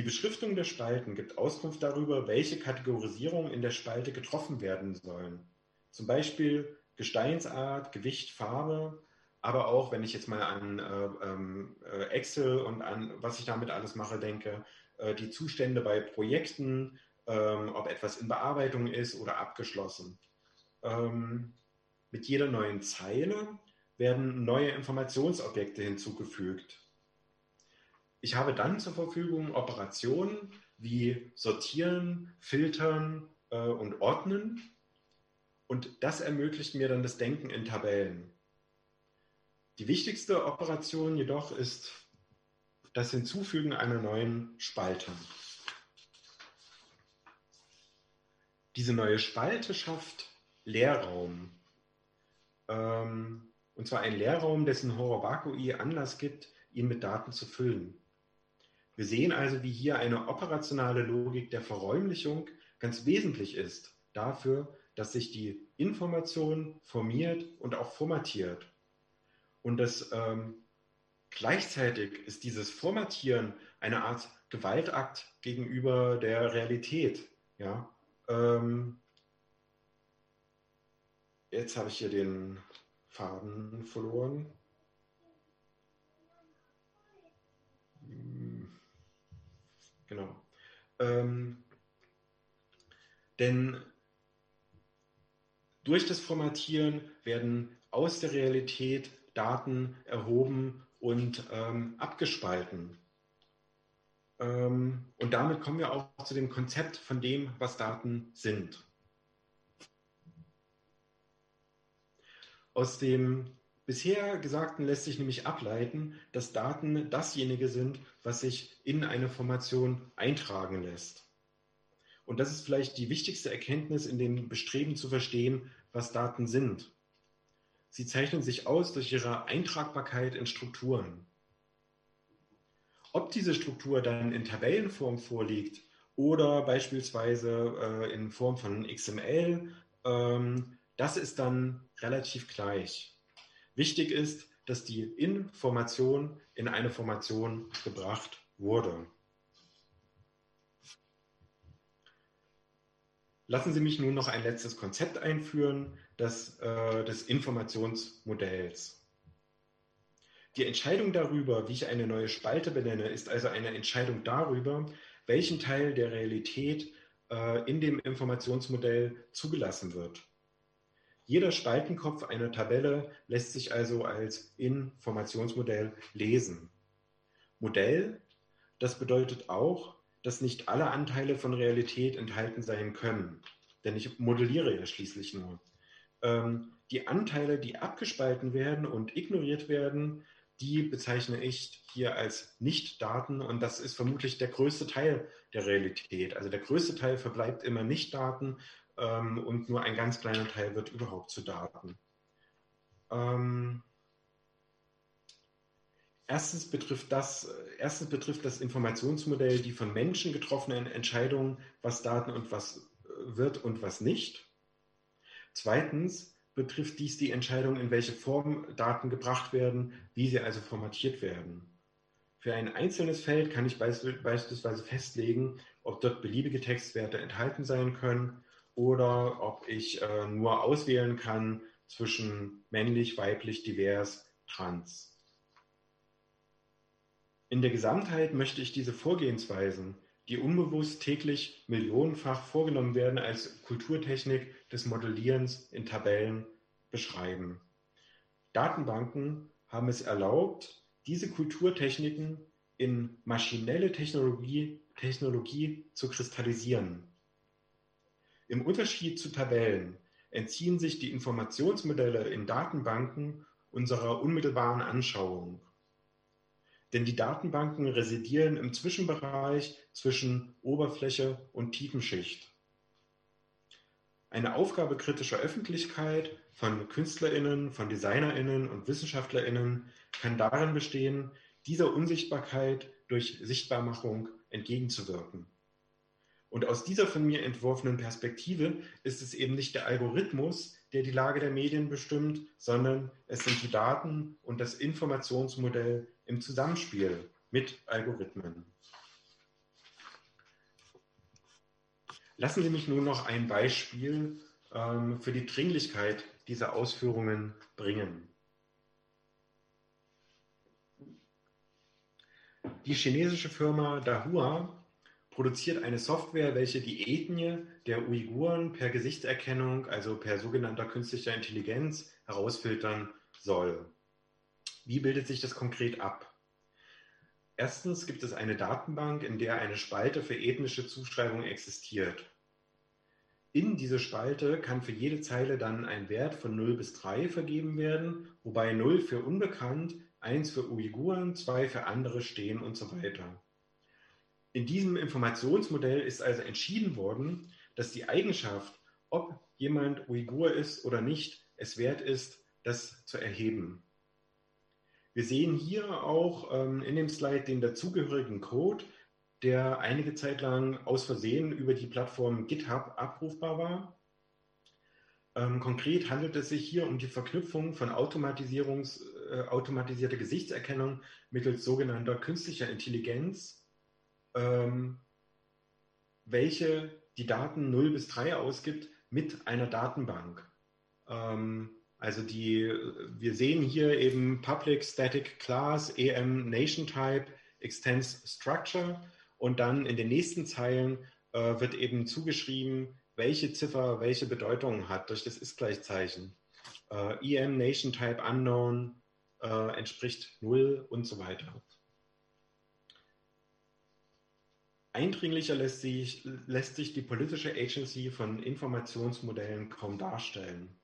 Die Beschriftung der Spalten gibt Auskunft darüber, welche Kategorisierungen in der Spalte getroffen werden sollen. Zum Beispiel Gesteinsart, Gewicht, Farbe, aber auch, wenn ich jetzt mal an äh, ähm, äh, Excel und an was ich damit alles mache, denke, äh, die Zustände bei Projekten, ähm, ob etwas in Bearbeitung ist oder abgeschlossen. Ähm, mit jeder neuen Zeile werden neue Informationsobjekte hinzugefügt. Ich habe dann zur Verfügung Operationen wie sortieren, filtern äh, und ordnen. Und das ermöglicht mir dann das Denken in Tabellen. Die wichtigste Operation jedoch ist das Hinzufügen einer neuen Spalte. Diese neue Spalte schafft Leerraum. Ähm, und zwar ein Leerraum, dessen Horobakui Anlass gibt, ihn mit Daten zu füllen. Wir sehen also, wie hier eine operationale Logik der Verräumlichung ganz wesentlich ist dafür, dass sich die Information formiert und auch formatiert. Und das ähm, gleichzeitig ist dieses Formatieren eine Art Gewaltakt gegenüber der Realität. Ja? Ähm, jetzt habe ich hier den Faden verloren. Genau. Ähm, denn durch das Formatieren werden aus der Realität Daten erhoben und ähm, abgespalten. Ähm, und damit kommen wir auch zu dem Konzept von dem, was Daten sind. Aus dem bisher Gesagten lässt sich nämlich ableiten, dass Daten dasjenige sind, was sich in eine Formation eintragen lässt. Und das ist vielleicht die wichtigste Erkenntnis in dem Bestreben zu verstehen, was Daten sind. Sie zeichnen sich aus durch ihre Eintragbarkeit in Strukturen. Ob diese Struktur dann in Tabellenform vorliegt oder beispielsweise äh, in Form von XML, ähm, das ist dann relativ gleich. Wichtig ist, dass die Information in eine Formation gebracht wurde. Lassen Sie mich nun noch ein letztes Konzept einführen, das äh, des Informationsmodells. Die Entscheidung darüber, wie ich eine neue Spalte benenne, ist also eine Entscheidung darüber, welchen Teil der Realität äh, in dem Informationsmodell zugelassen wird. Jeder Spaltenkopf einer Tabelle lässt sich also als Informationsmodell lesen. Modell, das bedeutet auch, dass nicht alle Anteile von Realität enthalten sein können. Denn ich modelliere ja schließlich nur. Ähm, die Anteile, die abgespalten werden und ignoriert werden, die bezeichne ich hier als Nicht-Daten und das ist vermutlich der größte Teil der Realität. Also der größte Teil verbleibt immer Nicht-Daten ähm, und nur ein ganz kleiner Teil wird überhaupt zu Daten. Ähm, erstens, betrifft das, erstens betrifft das Informationsmodell die von Menschen getroffenen Entscheidungen, was Daten und was wird und was nicht. Zweitens betrifft dies die Entscheidung, in welche Form Daten gebracht werden, wie sie also formatiert werden. Für ein einzelnes Feld kann ich beispielsweise festlegen, ob dort beliebige Textwerte enthalten sein können oder ob ich äh, nur auswählen kann zwischen männlich, weiblich, divers, trans. In der Gesamtheit möchte ich diese Vorgehensweisen, die unbewusst täglich millionenfach vorgenommen werden, als Kulturtechnik des Modellierens in Tabellen beschreiben. Datenbanken haben es erlaubt, diese Kulturtechniken in maschinelle Technologie, Technologie zu kristallisieren. Im Unterschied zu Tabellen entziehen sich die Informationsmodelle in Datenbanken unserer unmittelbaren Anschauung. Denn die Datenbanken residieren im Zwischenbereich zwischen Oberfläche und Tiefenschicht. Eine Aufgabe kritischer Öffentlichkeit von KünstlerInnen, von DesignerInnen und WissenschaftlerInnen kann darin bestehen, dieser Unsichtbarkeit durch Sichtbarmachung entgegenzuwirken. Und aus dieser von mir entworfenen Perspektive ist es eben nicht der Algorithmus, der die Lage der Medien bestimmt, sondern es sind die Daten und das Informationsmodell im Zusammenspiel mit Algorithmen. Lassen Sie mich nun noch ein Beispiel ähm, für die Dringlichkeit dieser Ausführungen bringen. Die chinesische Firma Dahua produziert eine Software, welche die Ethnie der Uiguren per Gesichtserkennung, also per sogenannter künstlicher Intelligenz, herausfiltern soll. Wie bildet sich das konkret ab? Erstens gibt es eine Datenbank, in der eine Spalte für ethnische Zuschreibung existiert. In diese Spalte kann für jede Zeile dann ein Wert von 0 bis 3 vergeben werden, wobei 0 für unbekannt, 1 für Uiguren, 2 für andere stehen und so weiter. In diesem Informationsmodell ist also entschieden worden, dass die Eigenschaft, ob jemand Uigur ist oder nicht, es wert ist, das zu erheben. Wir sehen hier auch ähm, in dem Slide den dazugehörigen Code, der einige Zeit lang aus Versehen über die Plattform GitHub abrufbar war. Ähm, konkret handelt es sich hier um die Verknüpfung von Automatisierungs, äh, automatisierter Gesichtserkennung mittels sogenannter künstlicher Intelligenz, ähm, welche die Daten 0 bis 3 ausgibt mit einer Datenbank. Ähm, also die, wir sehen hier eben Public Static Class, EM Nation Type, Extends Structure und dann in den nächsten Zeilen äh, wird eben zugeschrieben, welche Ziffer welche Bedeutung hat durch das Ist-Gleichzeichen. Äh, EM Nation Type Unknown äh, entspricht 0 und so weiter. Eindringlicher lässt sich, lässt sich die politische Agency von Informationsmodellen kaum darstellen.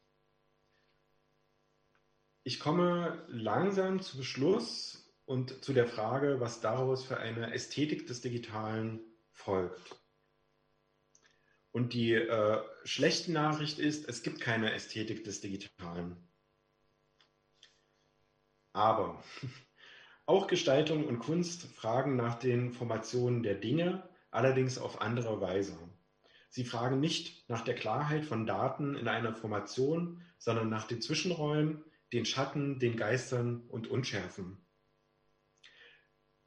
Ich komme langsam zu Beschluss und zu der Frage, was daraus für eine Ästhetik des Digitalen folgt. Und die äh, schlechte Nachricht ist, es gibt keine Ästhetik des Digitalen. Aber auch Gestaltung und Kunst fragen nach den Formationen der Dinge, allerdings auf andere Weise. Sie fragen nicht nach der Klarheit von Daten in einer Formation, sondern nach den Zwischenräumen, den Schatten, den Geistern und Unschärfen.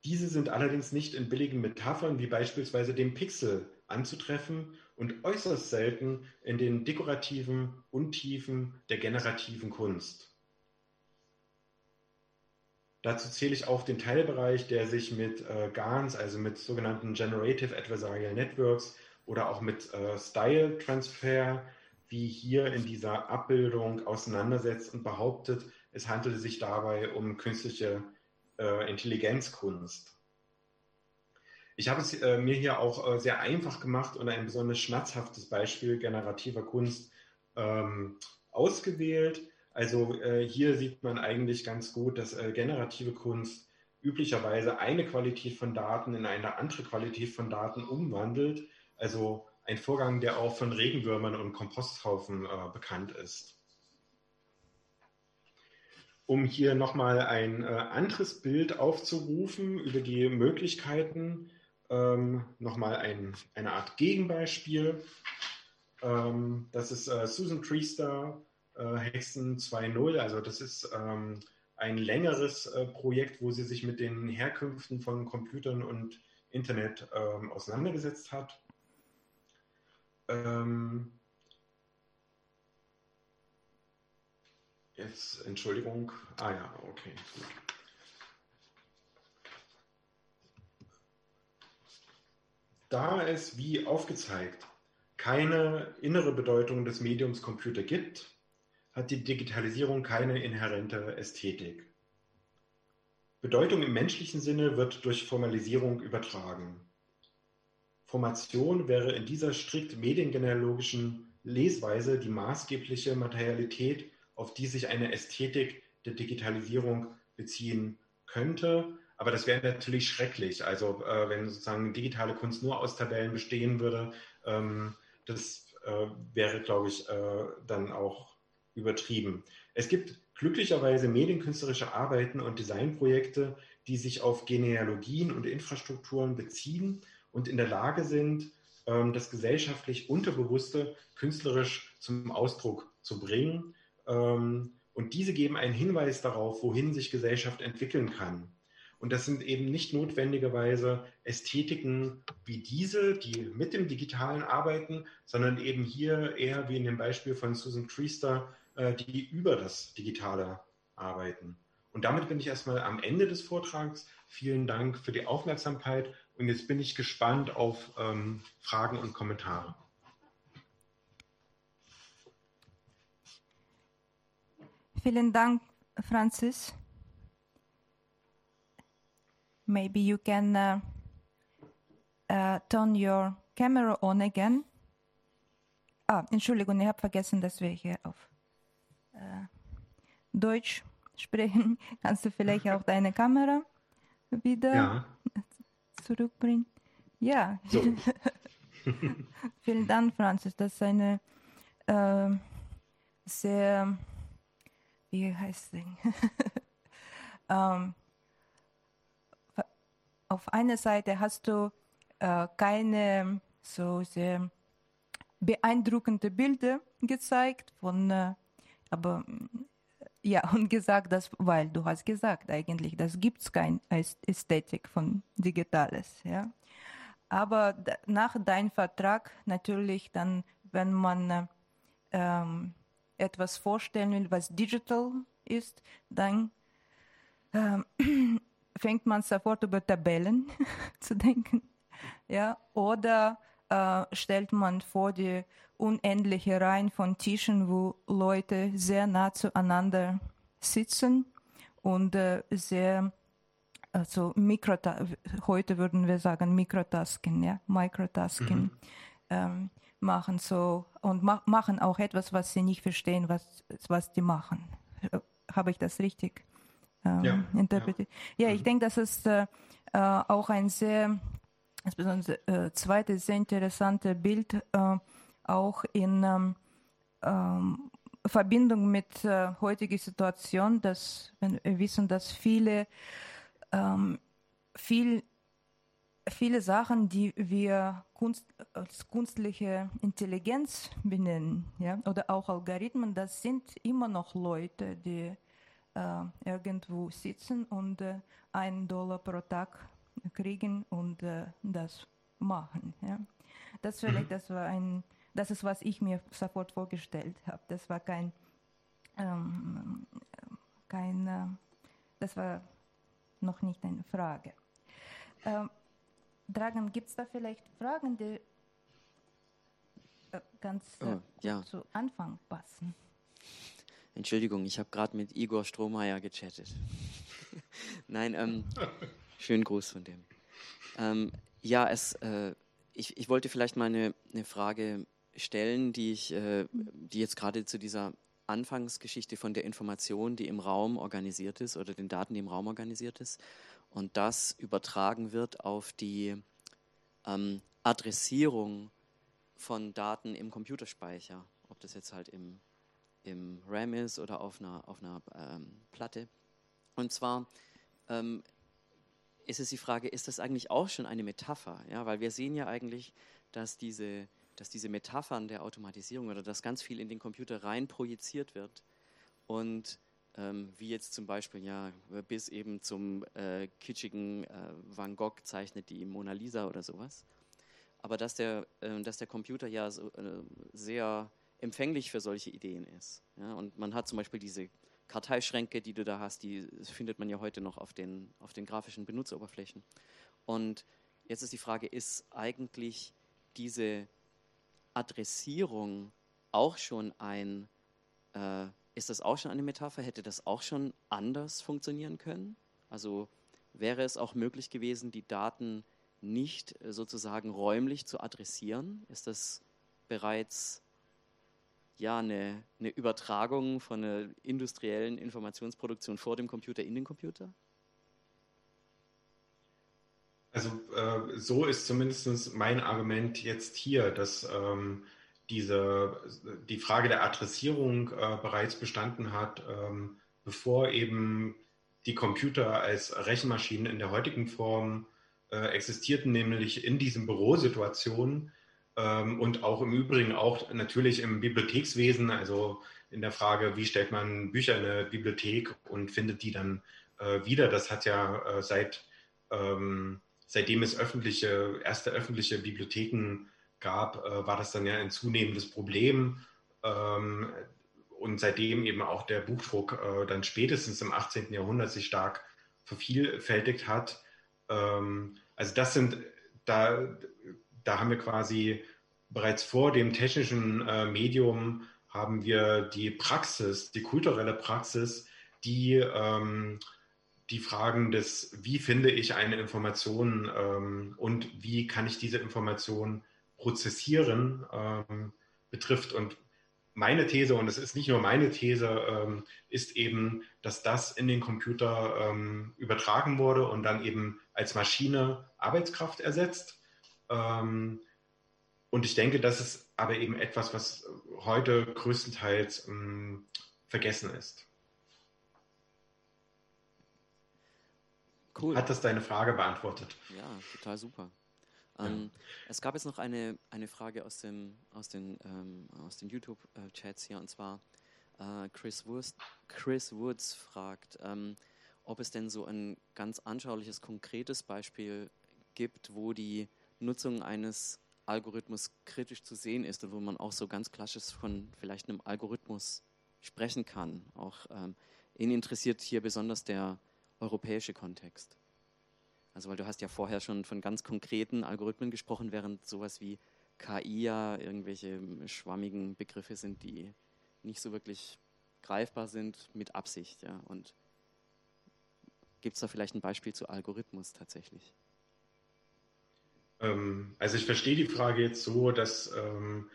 Diese sind allerdings nicht in billigen Metaphern wie beispielsweise dem Pixel anzutreffen und äußerst selten in den dekorativen Untiefen der generativen Kunst. Dazu zähle ich auch den Teilbereich, der sich mit äh, GANs, also mit sogenannten Generative Adversarial Networks oder auch mit äh, Style Transfer, wie hier in dieser Abbildung auseinandersetzt und behauptet, es handelte sich dabei um künstliche äh, Intelligenzkunst. Ich habe es äh, mir hier auch äh, sehr einfach gemacht und ein besonders schmerzhaftes Beispiel generativer Kunst ähm, ausgewählt. Also äh, hier sieht man eigentlich ganz gut, dass äh, generative Kunst üblicherweise eine Qualität von Daten in eine andere Qualität von Daten umwandelt. Also ein Vorgang, der auch von Regenwürmern und Komposthaufen äh, bekannt ist. Um hier nochmal ein äh, anderes Bild aufzurufen über die Möglichkeiten, ähm, nochmal ein, eine Art Gegenbeispiel. Ähm, das ist äh, Susan Priester, äh, Hexen 2.0. Also das ist ähm, ein längeres äh, Projekt, wo sie sich mit den Herkünften von Computern und Internet ähm, auseinandergesetzt hat. Ähm, jetzt, Entschuldigung. Ah ja, okay. Da es, wie aufgezeigt, keine innere Bedeutung des Mediums Computer gibt, hat die Digitalisierung keine inhärente Ästhetik. Bedeutung im menschlichen Sinne wird durch Formalisierung übertragen. Formation wäre in dieser strikt mediengenealogischen Lesweise die maßgebliche Materialität, auf die sich eine Ästhetik der Digitalisierung beziehen könnte. Aber das wäre natürlich schrecklich. Also äh, wenn sozusagen digitale Kunst nur aus Tabellen bestehen würde, ähm, das äh, wäre, glaube ich, äh, dann auch übertrieben. Es gibt glücklicherweise medienkünstlerische Arbeiten und Designprojekte, die sich auf Genealogien und Infrastrukturen beziehen und in der Lage sind, ähm, das gesellschaftlich Unterbewusste künstlerisch zum Ausdruck zu bringen. Ähm, und diese geben einen Hinweis darauf, wohin sich Gesellschaft entwickeln kann. Und das sind eben nicht notwendigerweise Ästhetiken wie diese, die mit dem Digitalen arbeiten, sondern eben hier eher wie in dem Beispiel von Susan Priester, äh, die über das Digitale arbeiten. Und damit bin ich erstmal am Ende des Vortrags. Vielen Dank für die Aufmerksamkeit und jetzt bin ich gespannt auf ähm, Fragen und Kommentare. Vielen Dank, Francis. Maybe you can uh, uh, turn your camera on again. Ah, Entschuldigung, ich habe vergessen, dass wir hier auf Deutsch sprechen. Kannst du vielleicht auch deine Kamera wieder ja. zurückbringen? Ja. So. Vielen Dank, Francis. Das ist eine äh, sehr, wie heißt es? ähm, auf einer Seite hast du äh, keine so sehr beeindruckende Bilder gezeigt von, äh, aber ja, und gesagt, dass, weil du hast gesagt eigentlich, das gibt es keine Ästhetik von Digitales, ja. Aber nach deinem Vertrag natürlich dann, wenn man äh, ähm, etwas vorstellen will, was digital ist, dann ähm, fängt man sofort über Tabellen zu denken. Ja? Oder äh, stellt man vor die unendliche Reihen von Tischen, wo Leute sehr nah zueinander sitzen und äh, sehr also Mikrota heute würden wir sagen Mikrotasking, ja, Microtasking mhm. ähm, machen so und ma machen auch etwas, was sie nicht verstehen, was was die machen. Habe ich das richtig ähm, ja, interpretiert. Ja, ja ich mhm. denke, das ist äh, äh, auch ein sehr, insbesondere äh, zweites sehr interessantes Bild, äh, auch in ähm, ähm, Verbindung mit äh, heutiger Situation, dass wir wissen, dass viele, ähm, viel, viele Sachen, die wir Kunst, als künstliche Intelligenz benennen, ja, oder auch Algorithmen, das sind immer noch Leute, die äh, irgendwo sitzen und äh, einen Dollar pro Tag kriegen und äh, das machen. Ja. Das vielleicht, mhm. das war ein, das ist, was ich mir sofort vorgestellt habe. Das war kein, ähm, kein, äh, das war noch nicht eine Frage. Ähm, Dragan, gibt es da vielleicht Fragen, die äh, ganz äh, oh, ja. zu Anfang passen? Entschuldigung, ich habe gerade mit Igor Strohmeier gechattet. Nein, ähm, schönen Gruß von dem. Ähm, Ja, es, äh, ich, ich wollte vielleicht mal eine, eine Frage stellen, die ich, äh, die jetzt gerade zu dieser Anfangsgeschichte von der Information, die im Raum organisiert ist oder den Daten, die im Raum organisiert ist, und das übertragen wird auf die ähm, Adressierung von Daten im Computerspeicher, ob das jetzt halt im, im RAM ist oder auf einer, auf einer ähm, Platte. Und zwar ähm, ist es die Frage, ist das eigentlich auch schon eine Metapher? Ja, weil wir sehen ja eigentlich, dass diese, dass diese Metaphern der Automatisierung oder dass ganz viel in den Computer rein projiziert wird und ähm, wie jetzt zum Beispiel ja bis eben zum äh, kitschigen äh, Van Gogh zeichnet die Mona Lisa oder sowas. Aber dass der, äh, dass der Computer ja so, äh, sehr empfänglich für solche Ideen ist. Ja? Und man hat zum Beispiel diese Karteischränke, die du da hast, die findet man ja heute noch auf den, auf den grafischen Benutzeroberflächen. Und jetzt ist die Frage, ist eigentlich diese Adressierung auch schon ein, äh, ist das auch schon eine Metapher? Hätte das auch schon anders funktionieren können? Also wäre es auch möglich gewesen, die Daten nicht sozusagen räumlich zu adressieren? Ist das bereits ja, eine, eine Übertragung von einer industriellen Informationsproduktion vor dem Computer in den Computer? Also äh, so ist zumindest mein Argument jetzt hier, dass ähm, diese, die Frage der Adressierung äh, bereits bestanden hat, ähm, bevor eben die Computer als Rechenmaschinen in der heutigen Form äh, existierten, nämlich in diesen Bürosituationen, und auch im Übrigen auch natürlich im Bibliothekswesen, also in der Frage, wie stellt man Bücher in eine Bibliothek und findet die dann äh, wieder. Das hat ja äh, seit, ähm, seitdem es öffentliche, erste öffentliche Bibliotheken gab, äh, war das dann ja ein zunehmendes Problem. Ähm, und seitdem eben auch der Buchdruck äh, dann spätestens im 18. Jahrhundert sich stark vervielfältigt hat. Ähm, also das sind, da da haben wir quasi bereits vor dem technischen äh, Medium haben wir die Praxis, die kulturelle Praxis, die ähm, die Fragen des, wie finde ich eine Information ähm, und wie kann ich diese Information prozessieren, ähm, betrifft. Und meine These, und es ist nicht nur meine These, ähm, ist eben, dass das in den Computer ähm, übertragen wurde und dann eben als Maschine Arbeitskraft ersetzt. Ähm, und ich denke, das ist aber eben etwas, was heute größtenteils ähm, vergessen ist. Cool. Hat das deine Frage beantwortet? Ja, total super. Ähm, ja. Es gab jetzt noch eine, eine Frage aus, dem, aus den, ähm, den YouTube-Chats hier, und zwar äh, Chris, Wurst, Chris Woods fragt, ähm, ob es denn so ein ganz anschauliches, konkretes Beispiel gibt, wo die Nutzung eines Algorithmus kritisch zu sehen ist und wo man auch so ganz klassisch von vielleicht einem Algorithmus sprechen kann. Auch ähm, ihn interessiert hier besonders der europäische Kontext. Also weil du hast ja vorher schon von ganz konkreten Algorithmen gesprochen, während sowas wie KI ja irgendwelche schwammigen Begriffe sind, die nicht so wirklich greifbar sind mit Absicht. Ja. Und gibt es da vielleicht ein Beispiel zu Algorithmus tatsächlich? Ähm, also ich verstehe die Frage jetzt so, dass, ähm,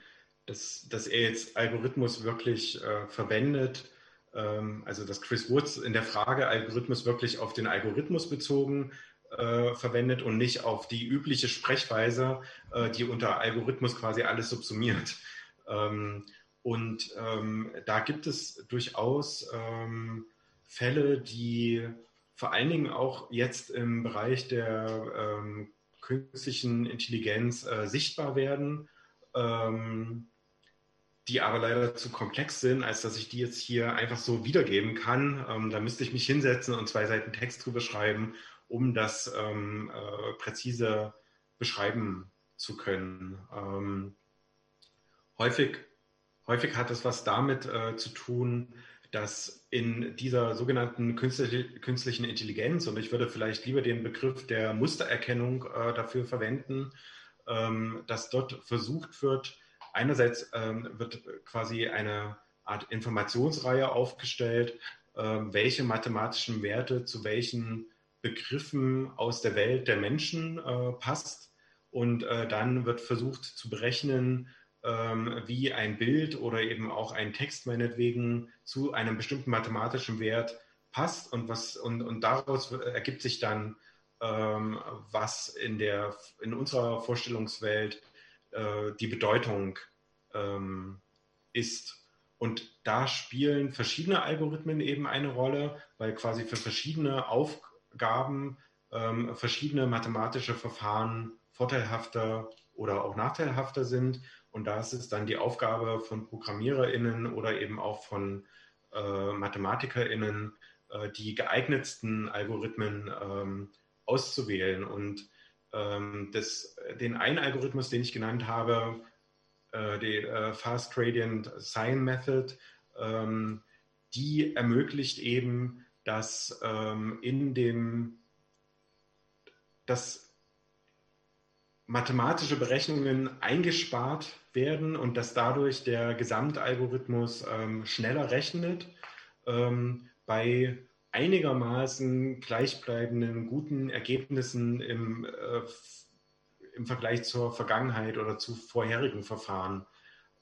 dass, dass er jetzt Algorithmus wirklich äh, verwendet, ähm, also dass Chris Woods in der Frage Algorithmus wirklich auf den Algorithmus bezogen äh, verwendet und nicht auf die übliche Sprechweise, äh, die unter Algorithmus quasi alles subsumiert. Ähm, und ähm, da gibt es durchaus ähm, Fälle, die vor allen Dingen auch jetzt im Bereich der ähm, künstlichen Intelligenz äh, sichtbar werden, ähm, die aber leider zu komplex sind, als dass ich die jetzt hier einfach so wiedergeben kann. Ähm, da müsste ich mich hinsetzen und zwei Seiten Text drüber schreiben, um das ähm, äh, präzise beschreiben zu können. Ähm, häufig, häufig hat es was damit äh, zu tun, dass in dieser sogenannten künstlichen Intelligenz, und ich würde vielleicht lieber den Begriff der Mustererkennung äh, dafür verwenden, ähm, dass dort versucht wird, einerseits ähm, wird quasi eine Art Informationsreihe aufgestellt, äh, welche mathematischen Werte zu welchen Begriffen aus der Welt der Menschen äh, passt. und äh, dann wird versucht zu berechnen, ähm, wie ein Bild oder eben auch ein Text meinetwegen zu einem bestimmten mathematischen Wert passt und was und, und daraus ergibt sich dann, ähm, was in der in unserer Vorstellungswelt äh, die Bedeutung ähm, ist. Und da spielen verschiedene Algorithmen eben eine Rolle, weil quasi für verschiedene Aufgaben ähm, verschiedene mathematische Verfahren vorteilhafter oder auch nachteilhafter sind. Und da ist es dann die Aufgabe von ProgrammiererInnen oder eben auch von äh, MathematikerInnen, äh, die geeignetsten Algorithmen ähm, auszuwählen. Und ähm, das, den einen Algorithmus, den ich genannt habe, äh, die äh, Fast Gradient Sign Method, ähm, die ermöglicht eben, dass ähm, in dem, dass mathematische Berechnungen eingespart werden und dass dadurch der Gesamtalgorithmus ähm, schneller rechnet ähm, bei einigermaßen gleichbleibenden guten Ergebnissen im äh, im Vergleich zur Vergangenheit oder zu vorherigen Verfahren.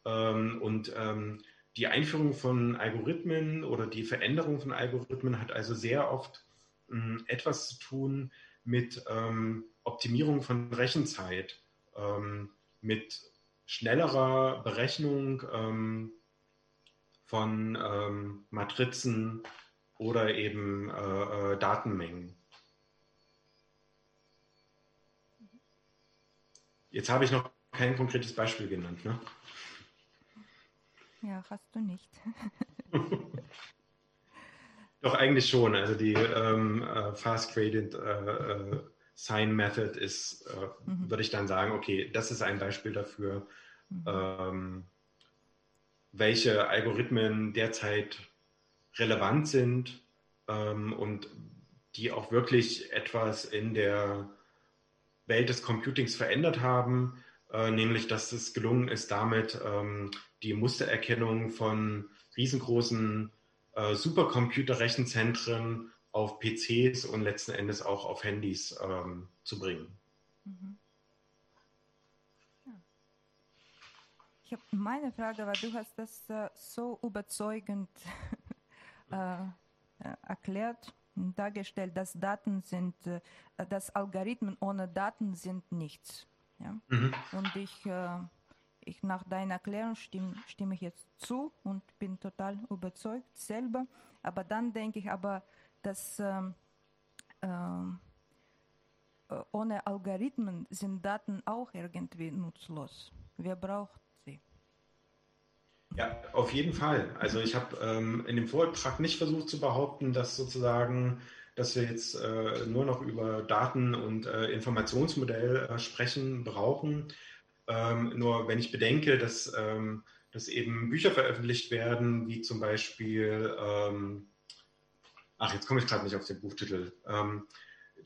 Ähm, und ähm, die Einführung von Algorithmen oder die Veränderung von Algorithmen hat also sehr oft ähm, etwas zu tun mit ähm, Optimierung von Rechenzeit, ähm, mit schnellerer Berechnung ähm, von Matrizen oder eben äh, äh, Datenmengen. Jetzt habe ich noch kein konkretes Beispiel genannt. Ne? Ja, hast du nicht. Doch, eigentlich schon. Also die ähm, äh, Fast Gradient äh, äh, Sign Method ist, äh, mhm. würde ich dann sagen, okay, das ist ein Beispiel dafür, mhm. ähm, welche Algorithmen derzeit relevant sind ähm, und die auch wirklich etwas in der Welt des Computings verändert haben, äh, nämlich dass es gelungen ist, damit ähm, die Mustererkennung von riesengroßen äh, Supercomputer-Rechenzentren auf PCs und letzten Endes auch auf Handys ähm, zu bringen. Mhm. Ja. Ich habe meine Frage, weil du hast das äh, so überzeugend äh, äh, erklärt dargestellt, dass Daten sind, äh, dass Algorithmen ohne Daten sind nichts. Ja? Mhm. Und ich, äh, ich nach deiner Erklärung stimme, stimme ich jetzt zu und bin total überzeugt selber. Aber dann denke ich aber, dass ähm, äh, ohne Algorithmen sind Daten auch irgendwie nutzlos. Wer braucht ja, auf jeden Fall. Also ich habe ähm, in dem Vortrag nicht versucht zu behaupten, dass sozusagen, dass wir jetzt äh, nur noch über Daten und äh, Informationsmodell äh, sprechen brauchen. Ähm, nur wenn ich bedenke, dass, ähm, dass eben Bücher veröffentlicht werden, wie zum Beispiel, ähm, ach, jetzt komme ich gerade nicht auf den Buchtitel, ähm,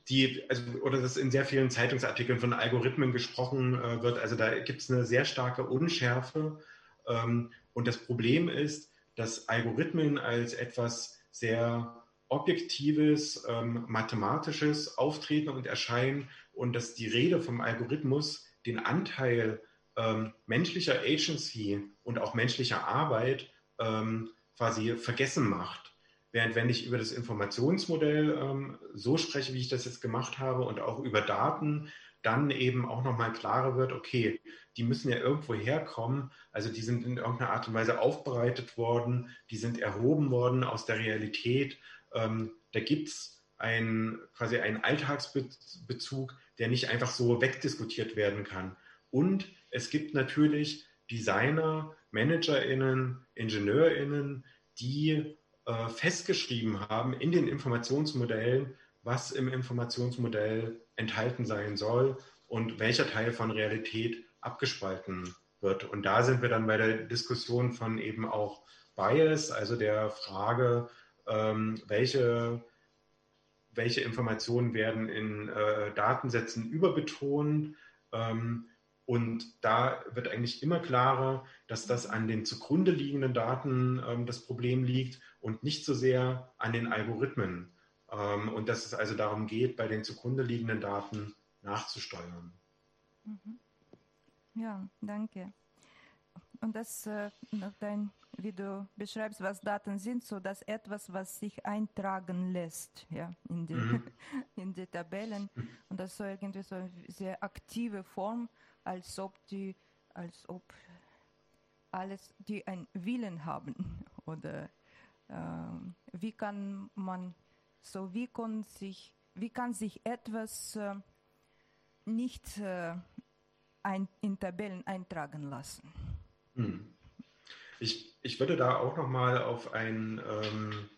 die, also, oder dass in sehr vielen Zeitungsartikeln von Algorithmen gesprochen äh, wird. Also da gibt es eine sehr starke Unschärfe. Ähm, und das Problem ist, dass Algorithmen als etwas sehr Objektives, ähm, Mathematisches auftreten und erscheinen und dass die Rede vom Algorithmus den Anteil ähm, menschlicher Agency und auch menschlicher Arbeit ähm, quasi vergessen macht. Während wenn ich über das Informationsmodell ähm, so spreche, wie ich das jetzt gemacht habe und auch über Daten, dann eben auch nochmal klarer wird, okay, die müssen ja irgendwo herkommen. Also die sind in irgendeiner Art und Weise aufbereitet worden, die sind erhoben worden aus der Realität. Ähm, da gibt es ein, quasi einen Alltagsbezug, der nicht einfach so wegdiskutiert werden kann. Und es gibt natürlich Designer, ManagerInnen, IngenieurInnen, die äh, festgeschrieben haben in den Informationsmodellen, was im Informationsmodell enthalten sein soll und welcher Teil von Realität abgespalten wird. Und da sind wir dann bei der Diskussion von eben auch Bias, also der Frage, ähm, welche, welche Informationen werden in äh, Datensätzen überbetont. Ähm, und da wird eigentlich immer klarer, dass das an den zugrunde liegenden Daten ähm, das Problem liegt und nicht so sehr an den Algorithmen. Ähm, und dass es also darum geht, bei den zugrunde liegenden Daten nachzusteuern. Mhm. Ja, danke. Und das äh, dein, wie du beschreibst, was Daten sind, so dass etwas, was sich eintragen lässt, ja, in die, mhm. in die Tabellen. Und das so irgendwie so eine sehr aktive Form, als ob die, als ob alles, die einen Willen haben. Oder wie kann man so, wie kann sich, wie kann sich etwas äh, nicht äh, ein, in Tabellen eintragen lassen? Hm. Ich, ich würde da auch nochmal auf ein, ähm,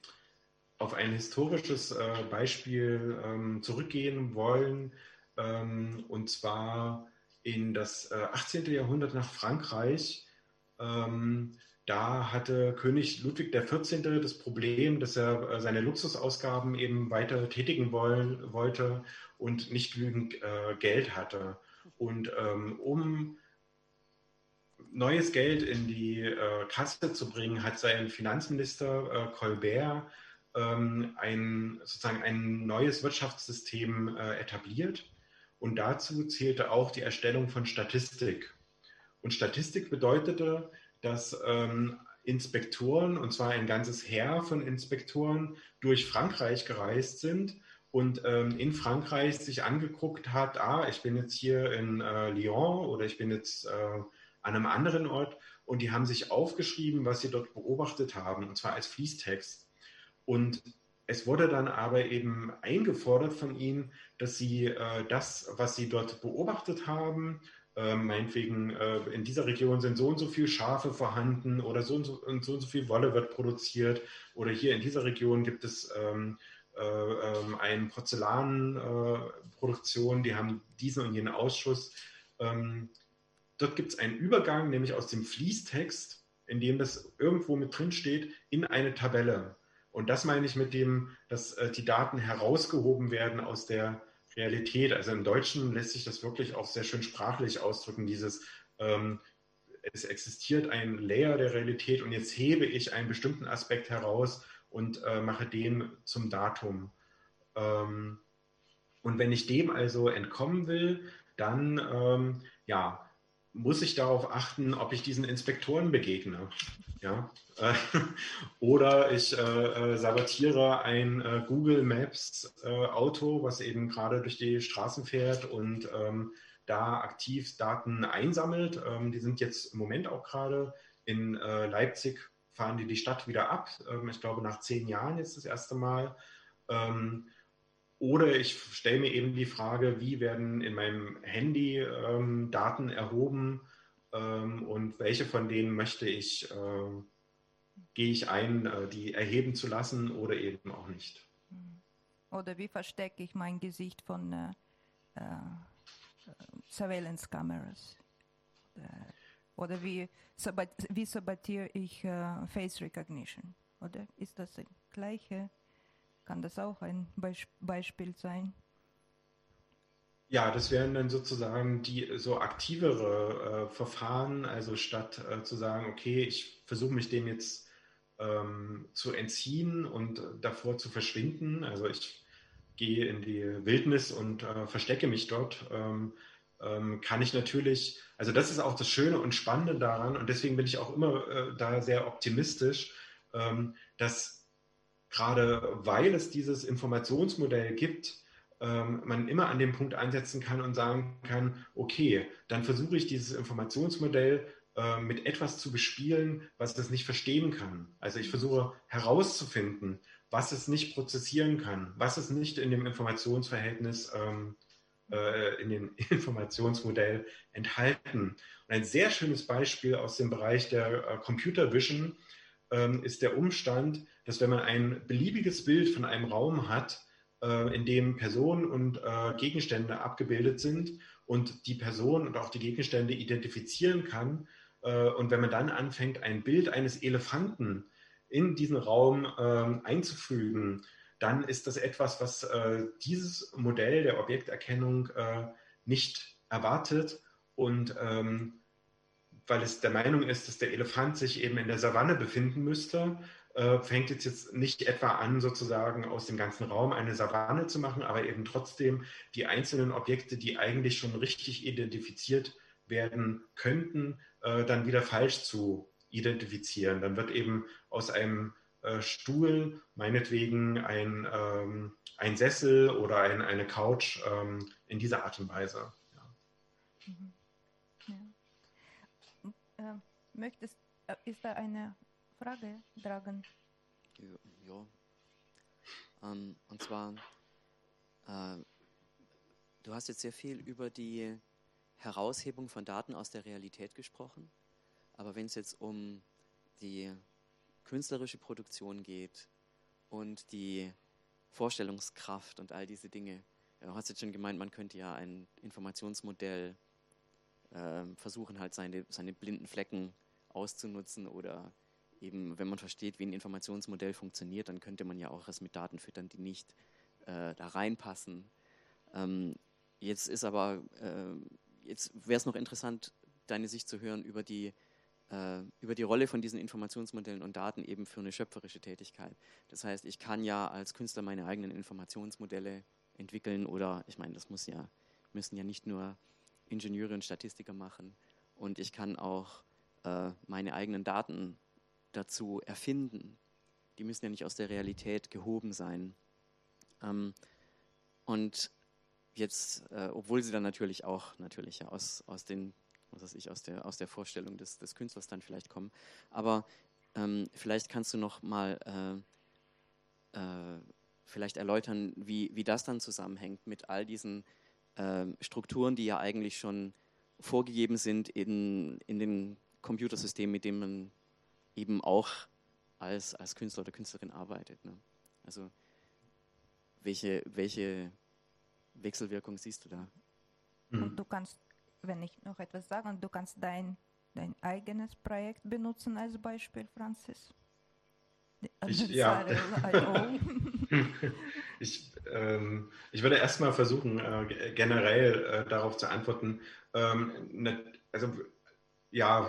auf ein historisches äh, Beispiel ähm, zurückgehen wollen, ähm, und zwar in das äh, 18. Jahrhundert nach Frankreich. Ähm, da hatte König Ludwig XIV. das Problem, dass er äh, seine Luxusausgaben eben weiter tätigen wollen, wollte und nicht genügend äh, Geld hatte. Und ähm, um neues Geld in die äh, Kasse zu bringen, hat sein Finanzminister äh, Colbert ähm, ein, sozusagen ein neues Wirtschaftssystem äh, etabliert. Und dazu zählte auch die Erstellung von Statistik. Und Statistik bedeutete, dass ähm, Inspektoren, und zwar ein ganzes Heer von Inspektoren, durch Frankreich gereist sind und ähm, in Frankreich sich angeguckt hat, ah, ich bin jetzt hier in äh, Lyon oder ich bin jetzt äh, an einem anderen Ort und die haben sich aufgeschrieben, was sie dort beobachtet haben, und zwar als Fließtext. Und es wurde dann aber eben eingefordert von ihnen, dass sie äh, das, was sie dort beobachtet haben, meinetwegen äh, in dieser Region sind so und so viele Schafe vorhanden oder so und so und so, und so viel Wolle wird produziert oder hier in dieser Region gibt es ähm, äh, ähm, eine Porzellanproduktion, die haben diesen und jenen Ausschuss. Ähm, Dort gibt es einen Übergang, nämlich aus dem Fließtext, in dem das irgendwo mit drin steht, in eine Tabelle. Und das meine ich mit dem, dass äh, die Daten herausgehoben werden aus der Realität. Also im Deutschen lässt sich das wirklich auch sehr schön sprachlich ausdrücken, dieses ähm, es existiert ein Layer der Realität und jetzt hebe ich einen bestimmten Aspekt heraus und äh, mache den zum Datum. Ähm, und wenn ich dem also entkommen will, dann ähm, ja, muss ich darauf achten, ob ich diesen Inspektoren begegne. Ja? Äh, oder ich äh, äh, sabotiere ein äh, Google Maps äh, Auto, was eben gerade durch die Straßen fährt und ähm, da aktiv Daten einsammelt. Ähm, die sind jetzt im Moment auch gerade in Leipzig, fahren die die Stadt wieder ab. Ähm, ich glaube, nach zehn Jahren jetzt das erste Mal. Ähm, oder ich stelle mir eben die Frage, wie werden in meinem Handy ähm, Daten erhoben ähm, und welche von denen möchte ich, äh, gehe ich ein, äh, die erheben zu lassen oder eben auch nicht. Oder wie verstecke ich mein Gesicht von äh, äh Surveillance Cameras? Äh, oder wie, sabat wie sabotiere ich äh, Face Recognition? Oder ist das das gleiche? Kann das auch ein Beispiel sein? Ja, das wären dann sozusagen die so aktivere äh, Verfahren, also statt äh, zu sagen, okay, ich versuche mich dem jetzt ähm, zu entziehen und davor zu verschwinden. Also ich gehe in die Wildnis und äh, verstecke mich dort. Ähm, ähm, kann ich natürlich, also das ist auch das Schöne und Spannende daran und deswegen bin ich auch immer äh, da sehr optimistisch, ähm, dass gerade weil es dieses Informationsmodell gibt, ähm, man immer an dem Punkt ansetzen kann und sagen kann, okay, dann versuche ich dieses Informationsmodell äh, mit etwas zu bespielen, was es nicht verstehen kann. Also ich versuche herauszufinden, was es nicht prozessieren kann, was es nicht in dem Informationsverhältnis, ähm, äh, in dem Informationsmodell enthalten. Und ein sehr schönes Beispiel aus dem Bereich der äh, Computer Vision ähm, ist der Umstand, dass wenn man ein beliebiges Bild von einem Raum hat, äh, in dem Personen und äh, Gegenstände abgebildet sind und die Person und auch die Gegenstände identifizieren kann, äh, und wenn man dann anfängt, ein Bild eines Elefanten in diesen Raum ähm, einzufügen, dann ist das etwas, was äh, dieses Modell der Objekterkennung äh, nicht erwartet. Und ähm, weil es der Meinung ist, dass der Elefant sich eben in der Savanne befinden müsste, äh, fängt jetzt, jetzt nicht etwa an, sozusagen aus dem ganzen Raum eine Savanne zu machen, aber eben trotzdem die einzelnen Objekte, die eigentlich schon richtig identifiziert werden könnten, äh, dann wieder falsch zu identifizieren. Dann wird eben aus einem äh, Stuhl meinetwegen ein, ähm, ein Sessel oder ein, eine Couch ähm, in dieser Art und Weise. Ja. Mhm. Ja. Äh, möchtest, äh, ist da eine Frage, Dragan? Ja. Ähm, und zwar, äh, du hast jetzt sehr viel über die Heraushebung von Daten aus der Realität gesprochen, aber wenn es jetzt um die künstlerische Produktion geht und die Vorstellungskraft und all diese Dinge, du hast jetzt schon gemeint, man könnte ja ein Informationsmodell äh, versuchen, halt seine, seine blinden Flecken auszunutzen oder eben, wenn man versteht, wie ein Informationsmodell funktioniert, dann könnte man ja auch es mit Daten füttern, die nicht äh, da reinpassen. Ähm, jetzt ist aber, äh, jetzt wäre es noch interessant, deine Sicht zu hören über die, äh, über die Rolle von diesen Informationsmodellen und Daten eben für eine schöpferische Tätigkeit. Das heißt, ich kann ja als Künstler meine eigenen Informationsmodelle entwickeln oder, ich meine, das muss ja, müssen ja nicht nur Ingenieure und Statistiker machen. Und ich kann auch äh, meine eigenen Daten dazu erfinden. Die müssen ja nicht aus der Realität gehoben sein. Ähm, und jetzt, äh, obwohl sie dann natürlich auch natürlich ja, aus, aus den, was weiß ich, aus der, aus der Vorstellung des, des Künstlers dann vielleicht kommen. Aber ähm, vielleicht kannst du noch mal äh, äh, vielleicht erläutern, wie, wie das dann zusammenhängt mit all diesen äh, Strukturen, die ja eigentlich schon vorgegeben sind in, in den Computersystemen, mit denen man eben auch als, als Künstler oder Künstlerin arbeitet. Ne? Also welche, welche Wechselwirkung siehst du da? Mhm. Und du kannst, wenn ich noch etwas sagen, du kannst dein, dein eigenes Projekt benutzen als Beispiel, Francis. Ich, ja. ich, ähm, ich würde erstmal versuchen, äh, generell äh, darauf zu antworten. Ähm, ne, also ja,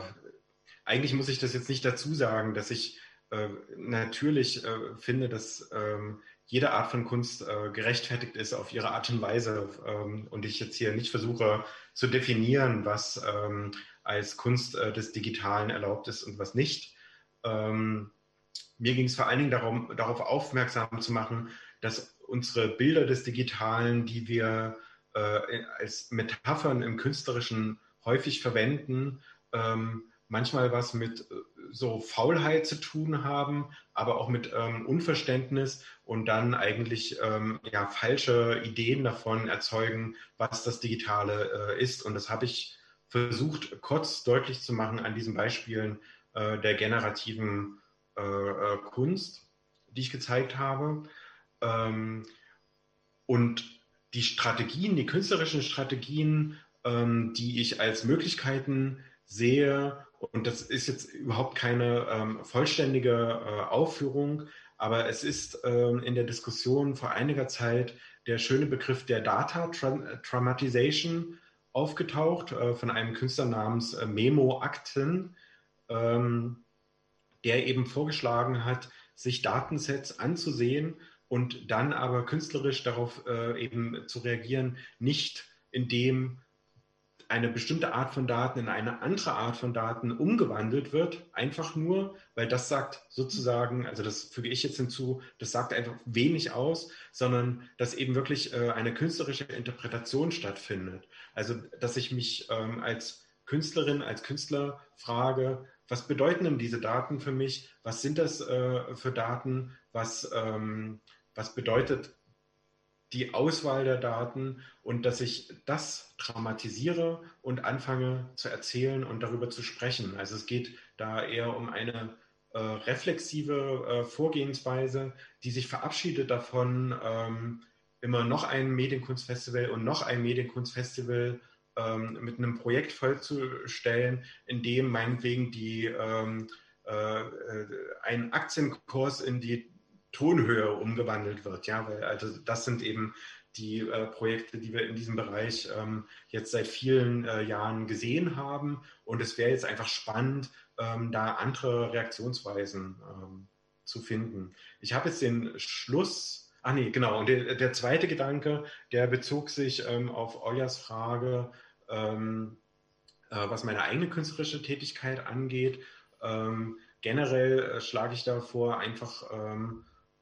eigentlich muss ich das jetzt nicht dazu sagen, dass ich äh, natürlich äh, finde, dass ähm, jede Art von Kunst äh, gerechtfertigt ist auf ihre Art und Weise ähm, und ich jetzt hier nicht versuche zu definieren, was ähm, als Kunst äh, des Digitalen erlaubt ist und was nicht. Ähm, mir ging es vor allen Dingen darum, darauf aufmerksam zu machen, dass unsere Bilder des Digitalen, die wir äh, als Metaphern im Künstlerischen häufig verwenden, ähm, manchmal was mit äh, so Faulheit zu tun haben, aber auch mit ähm, Unverständnis und dann eigentlich ähm, ja, falsche Ideen davon erzeugen, was das Digitale äh, ist. Und das habe ich versucht, kurz deutlich zu machen an diesen Beispielen äh, der generativen äh, äh Kunst, die ich gezeigt habe. Ähm, und die Strategien, die künstlerischen Strategien, ähm, die ich als Möglichkeiten sehe, und das ist jetzt überhaupt keine ähm, vollständige äh, Aufführung, aber es ist ähm, in der Diskussion vor einiger Zeit der schöne Begriff der Data Traumatization aufgetaucht äh, von einem Künstler namens äh, Memo Akten, ähm, der eben vorgeschlagen hat, sich Datensets anzusehen und dann aber künstlerisch darauf äh, eben zu reagieren, nicht indem eine bestimmte Art von Daten in eine andere Art von Daten umgewandelt wird, einfach nur, weil das sagt sozusagen, also das füge ich jetzt hinzu, das sagt einfach wenig aus, sondern dass eben wirklich äh, eine künstlerische Interpretation stattfindet. Also dass ich mich ähm, als Künstlerin, als Künstler frage, was bedeuten denn diese Daten für mich? Was sind das äh, für Daten? Was, ähm, was bedeutet die Auswahl der Daten und dass ich das dramatisiere und anfange zu erzählen und darüber zu sprechen. Also es geht da eher um eine äh, reflexive äh, Vorgehensweise, die sich verabschiedet davon, ähm, immer noch ein Medienkunstfestival und noch ein Medienkunstfestival ähm, mit einem Projekt vollzustellen, in dem meinetwegen die ähm, äh, äh ein Aktienkurs in die Tonhöhe umgewandelt wird. Ja, weil also das sind eben die äh, Projekte, die wir in diesem Bereich ähm, jetzt seit vielen äh, Jahren gesehen haben. Und es wäre jetzt einfach spannend, ähm, da andere Reaktionsweisen ähm, zu finden. Ich habe jetzt den Schluss, ah nee, genau, und der, der zweite Gedanke, der bezog sich ähm, auf Euers Frage, ähm, äh, was meine eigene künstlerische Tätigkeit angeht. Ähm, generell äh, schlage ich da vor, einfach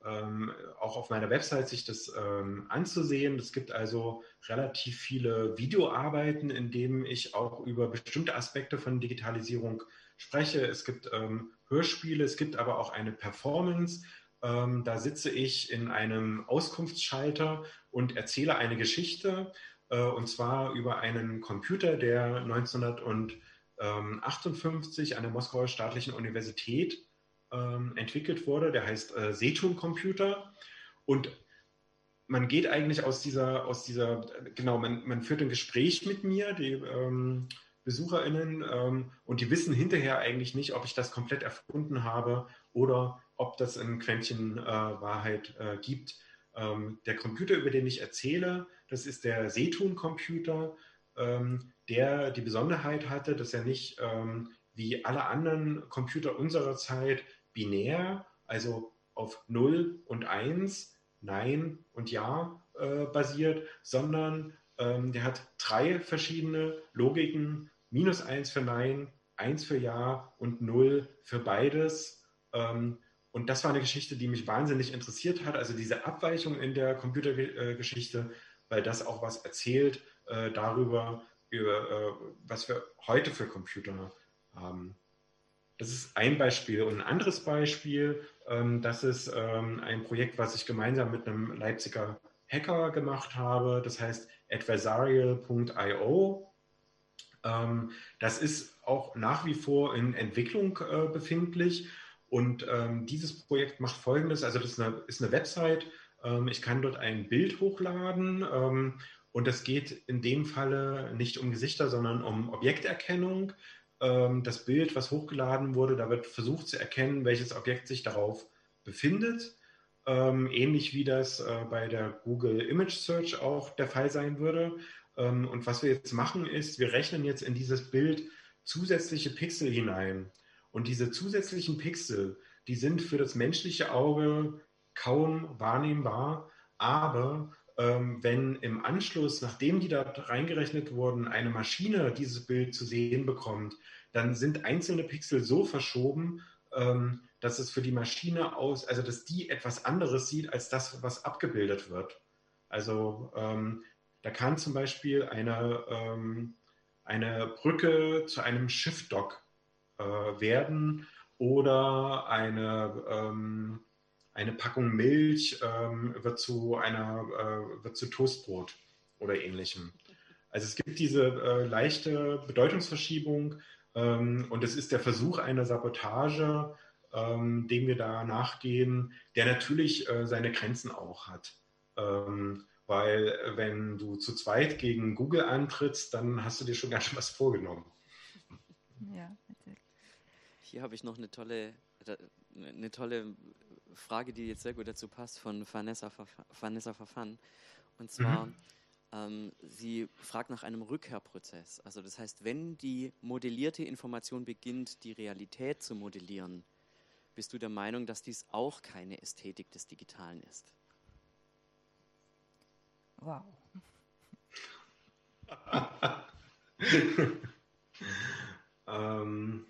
ähm, ähm, auch auf meiner Website sich das ähm, anzusehen. Es gibt also relativ viele Videoarbeiten, in denen ich auch über bestimmte Aspekte von Digitalisierung spreche. Es gibt ähm, Hörspiele, es gibt aber auch eine Performance. Ähm, da sitze ich in einem Auskunftsschalter und erzähle eine Geschichte, äh, und zwar über einen Computer, der 1958 an der Moskauer Staatlichen Universität ähm, entwickelt wurde. Der heißt äh, Setum-Computer. Und man geht eigentlich aus dieser, aus dieser, genau, man, man führt ein Gespräch mit mir, die ähm, BesucherInnen, ähm, und die wissen hinterher eigentlich nicht, ob ich das komplett erfunden habe oder ob das ein Quäntchen äh, Wahrheit äh, gibt. Ähm, der Computer, über den ich erzähle, das ist der Setum-Computer, ähm, der die Besonderheit hatte, dass er nicht ähm, wie alle anderen Computer unserer Zeit binär, also auf 0 und 1, Nein und Ja äh, basiert, sondern ähm, der hat drei verschiedene Logiken, minus 1 für Nein, 1 für Ja und 0 für beides. Ähm, und das war eine Geschichte, die mich wahnsinnig interessiert hat, also diese Abweichung in der Computergeschichte, weil das auch was erzählt äh, darüber, über, äh, was wir heute für Computer haben. Das ist ein Beispiel. Und ein anderes Beispiel, ähm, das ist ähm, ein Projekt, was ich gemeinsam mit einem Leipziger Hacker gemacht habe. Das heißt adversarial.io. Ähm, das ist auch nach wie vor in Entwicklung äh, befindlich. Und dieses Projekt macht Folgendes. Also das ist eine, ist eine Website. Ich kann dort ein Bild hochladen. Und es geht in dem Falle nicht um Gesichter, sondern um Objekterkennung das Bild, was hochgeladen wurde, da wird versucht zu erkennen, welches Objekt sich darauf befindet. Ähm, ähnlich wie das äh, bei der Google Image Search auch der Fall sein würde. Ähm, und was wir jetzt machen ist, wir rechnen jetzt in dieses Bild zusätzliche Pixel hinein. Und diese zusätzlichen Pixel, die sind für das menschliche Auge kaum wahrnehmbar, aber ähm, wenn im Anschluss, nachdem die da reingerechnet wurden, eine Maschine dieses Bild zu sehen bekommt, dann sind einzelne Pixel so verschoben, ähm, dass es für die Maschine aus, also dass die etwas anderes sieht als das, was abgebildet wird. Also ähm, da kann zum Beispiel eine, ähm, eine Brücke zu einem Schiffdock äh, werden oder eine, ähm, eine Packung Milch ähm, wird, zu einer, äh, wird zu Toastbrot oder ähnlichem. Also es gibt diese äh, leichte Bedeutungsverschiebung ähm, und es ist der Versuch einer Sabotage, ähm, dem wir da nachgehen, der natürlich äh, seine Grenzen auch hat. Ähm, weil wenn du zu zweit gegen Google antrittst, dann hast du dir schon ganz schön was vorgenommen. Ja, natürlich. Hier habe ich noch eine tolle, eine tolle Frage, die jetzt sehr gut dazu passt, von Vanessa, Vanessa Verfan. Und zwar, mhm. ähm, sie fragt nach einem Rückkehrprozess. Also das heißt, wenn die modellierte Information beginnt, die Realität zu modellieren, bist du der Meinung, dass dies auch keine Ästhetik des Digitalen ist? Wow. ähm,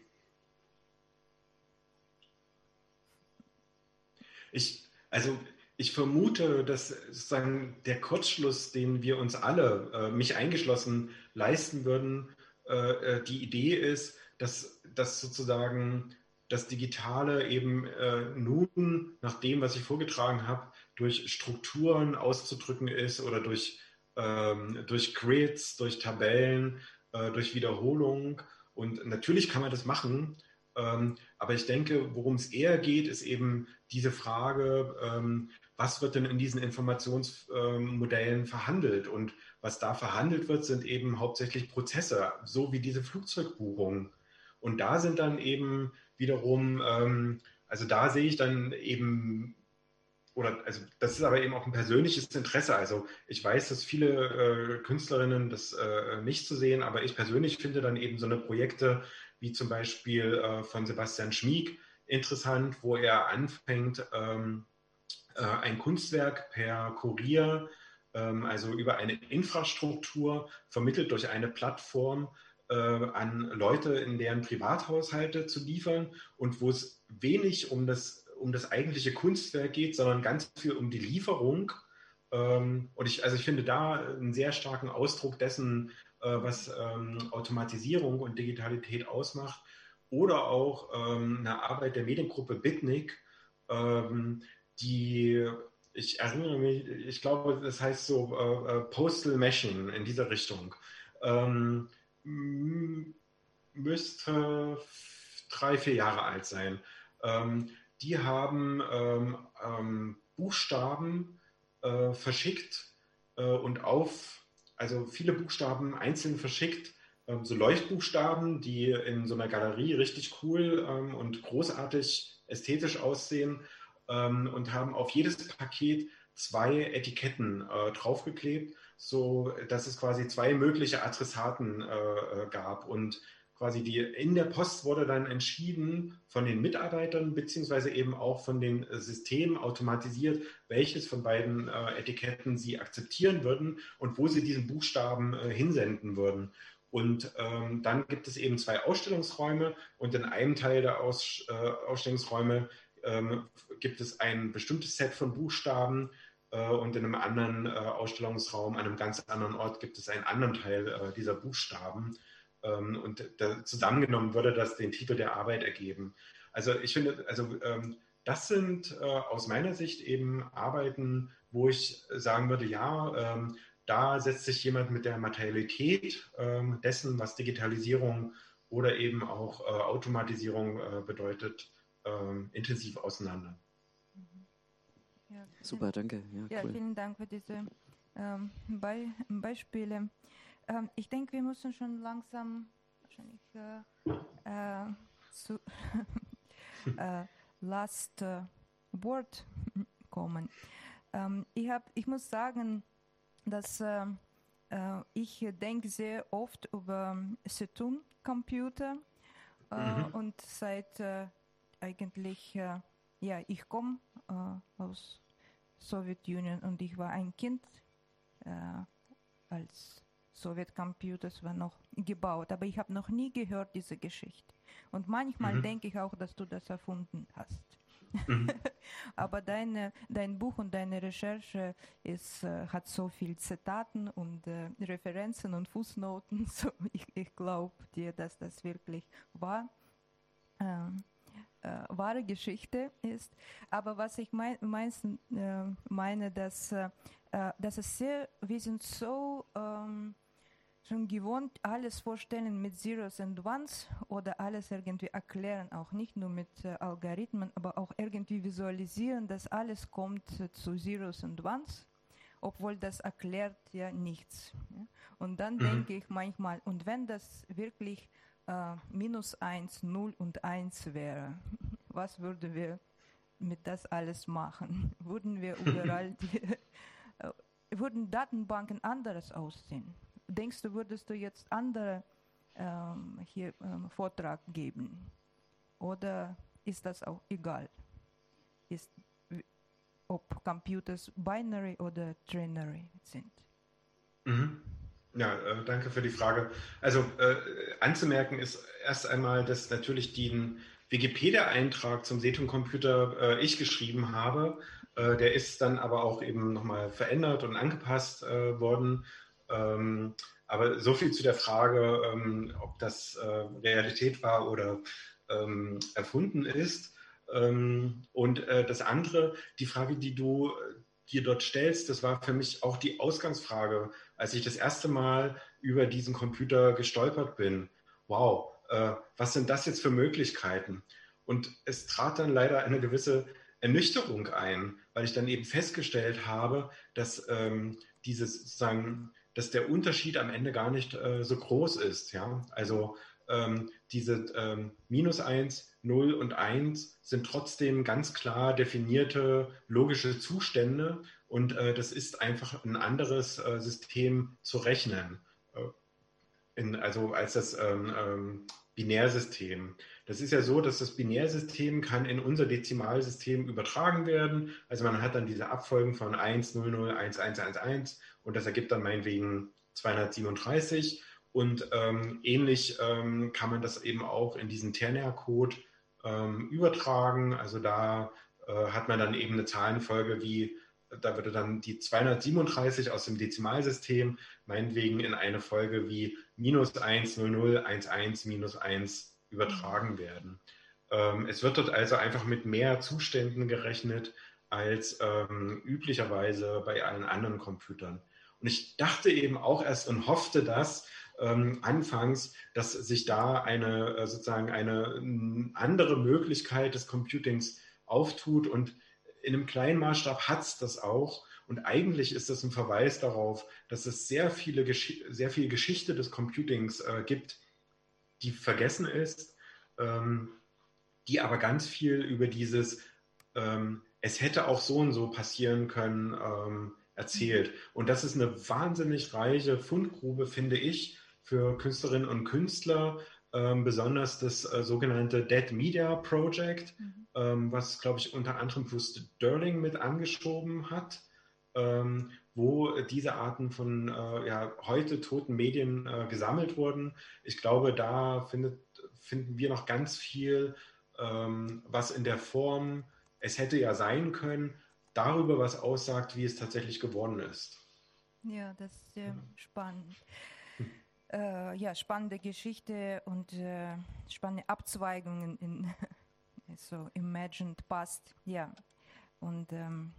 Ich, also ich vermute, dass sozusagen der Kurzschluss, den wir uns alle, äh, mich eingeschlossen, leisten würden, äh, äh, die Idee ist, dass, dass sozusagen das Digitale eben äh, nun, nach dem, was ich vorgetragen habe, durch Strukturen auszudrücken ist oder durch, ähm, durch Grids, durch Tabellen, äh, durch Wiederholung. Und natürlich kann man das machen, aber ich denke, worum es eher geht, ist eben diese Frage, ähm, was wird denn in diesen Informationsmodellen verhandelt? Und was da verhandelt wird, sind eben hauptsächlich Prozesse, so wie diese Flugzeugbuchung. Und da sind dann eben wiederum, ähm, also da sehe ich dann eben, oder also das ist aber eben auch ein persönliches Interesse. Also ich weiß, dass viele äh, Künstlerinnen das äh, nicht zu sehen, aber ich persönlich finde dann eben so eine Projekte wie zum Beispiel äh, von Sebastian Schmieg, interessant, wo er anfängt, ähm, äh, ein Kunstwerk per Kurier, ähm, also über eine Infrastruktur, vermittelt durch eine Plattform, äh, an Leute in deren Privathaushalte zu liefern und wo es wenig um das, um das eigentliche Kunstwerk geht, sondern ganz viel um die Lieferung. Ähm, und ich, also ich finde da einen sehr starken Ausdruck dessen, was ähm, Automatisierung und Digitalität ausmacht. Oder auch ähm, eine Arbeit der Mediengruppe Bitnik, ähm, die ich erinnere mich, ich glaube, das heißt so äh, äh Postal Meshing in dieser Richtung. Ähm, müsste drei, vier Jahre alt sein. Ähm, die haben ähm, Buchstaben äh, verschickt äh, und auf, also viele Buchstaben einzeln verschickt, ähm, so Leuchtbuchstaben, die in so einer Galerie richtig cool ähm, und großartig ästhetisch aussehen ähm, und haben auf jedes Paket zwei Etiketten äh, draufgeklebt, so dass es quasi zwei mögliche Adressaten äh, äh, gab. Und quasi die in der Post wurde dann entschieden von den Mitarbeitern beziehungsweise eben auch von den Systemen automatisiert, welches von beiden äh, Etiketten sie akzeptieren würden und wo sie diesen Buchstaben äh, hinsenden würden. Und ähm, dann gibt es eben zwei Ausstellungsräume und in einem Teil der Aus, äh, Ausstellungsräume ähm, gibt es ein bestimmtes Set von Buchstaben äh, und in einem anderen äh, Ausstellungsraum, an einem ganz anderen Ort, gibt es einen anderen Teil äh, dieser Buchstaben. Ähm, und da, zusammengenommen würde das den Titel der Arbeit ergeben. Also ich finde, also ähm, das sind äh, aus meiner Sicht eben Arbeiten, wo ich sagen würde, ja, ähm, da setzt sich jemand mit der Materialität ähm, dessen, was Digitalisierung oder eben auch äh, Automatisierung äh, bedeutet, ähm, intensiv auseinander. Mhm. Ja, Super, danke. Ja, ja cool. vielen Dank für diese ähm, Be Beispiele. Ähm, ich denke, wir müssen schon langsam wahrscheinlich äh, äh, zu äh, Last äh, Word kommen. Ähm, ich, hab, ich muss sagen, dass äh, ich denke sehr oft über Setum Computer mhm. und seit eigentlich, ja, ich komme aus Sowjetunion und ich war ein Kind, als Sowjetcomputers war noch gebaut, aber ich habe noch nie gehört diese Geschichte. Und manchmal mhm. denke ich auch, dass du das erfunden hast. Mhm. aber deine, dein Buch und deine Recherche ist, äh, hat so viel Zitaten und äh, Referenzen und Fußnoten. So ich, ich glaube dir, dass das wirklich war. Ähm, äh, wahre Geschichte ist. Aber was ich mein, meinsten, äh, meine, dass, äh, dass es sehr, wir sind so ähm, schon gewohnt, alles vorstellen mit Zeros and Ones oder alles irgendwie erklären, auch nicht nur mit äh, Algorithmen, aber auch irgendwie visualisieren, dass alles kommt zu Zeros and Ones, obwohl das erklärt ja nichts. Ja? Und dann mhm. denke ich manchmal, und wenn das wirklich äh, minus 1, 0 und 1 wäre, was würden wir mit das alles machen? Würden wir überall die, äh, würden Datenbanken anders aussehen? Denkst du, würdest du jetzt andere ähm, hier ähm, Vortrag geben? Oder ist das auch egal? Ist, ob Computers binary oder trinary sind? Mhm. Ja, äh, danke für die Frage. Also äh, anzumerken ist erst einmal, dass natürlich den Wikipedia-Eintrag zum Setum-Computer äh, ich geschrieben habe. Äh, der ist dann aber auch eben nochmal verändert und angepasst äh, worden. Ähm, aber so viel zu der Frage, ähm, ob das äh, Realität war oder ähm, erfunden ist. Ähm, und das andere, die Frage, die du dir dort stellst, das war für mich auch die Ausgangsfrage als ich das erste Mal über diesen Computer gestolpert bin. Wow, äh, was sind das jetzt für Möglichkeiten? Und es trat dann leider eine gewisse Ernüchterung ein, weil ich dann eben festgestellt habe, dass ähm, dieses sozusagen, dass der Unterschied am Ende gar nicht äh, so groß ist. Ja? Also ähm, diese ähm, minus 1, 0 und 1 sind trotzdem ganz klar definierte logische Zustände und äh, das ist einfach ein anderes äh, System zu rechnen, äh, in, also als das ähm, ähm, Binärsystem. Das ist ja so, dass das Binärsystem kann in unser Dezimalsystem übertragen werden. Also man hat dann diese Abfolgen von 1, 0, 0, 1, 1, 1, 1 und das ergibt dann meinetwegen 237. Und ähm, ähnlich ähm, kann man das eben auch in diesen Ternär-Code ähm, übertragen. Also da äh, hat man dann eben eine Zahlenfolge wie, da würde dann die 237 aus dem Dezimalsystem meinetwegen in eine Folge wie minus 1, 0, 0, 1, 1, minus 1 übertragen werden. Ähm, es wird dort also einfach mit mehr Zuständen gerechnet als ähm, üblicherweise bei allen anderen Computern. Und ich dachte eben auch erst und hoffte das ähm, anfangs, dass sich da eine äh, sozusagen eine andere Möglichkeit des Computings auftut und in einem kleinen Maßstab hat es das auch. Und eigentlich ist das ein Verweis darauf, dass es sehr, viele sehr viel Geschichte des Computings äh, gibt, die vergessen ist, ähm, die aber ganz viel über dieses, ähm, es hätte auch so und so passieren können, ähm, erzählt. Und das ist eine wahnsinnig reiche Fundgrube, finde ich, für Künstlerinnen und Künstler, ähm, besonders das äh, sogenannte Dead Media Project, mhm. ähm, was, glaube ich, unter anderem Bruce Sterling mit angeschoben hat, ähm, wo diese Arten von äh, ja, heute toten Medien äh, gesammelt wurden. Ich glaube, da findet, finden wir noch ganz viel, ähm, was in der Form, es hätte ja sein können, darüber was aussagt, wie es tatsächlich geworden ist. Ja, das ist sehr mhm. spannend. Äh, ja, spannende Geschichte und äh, spannende Abzweigungen in so Imagined Past, ja. Und ähm,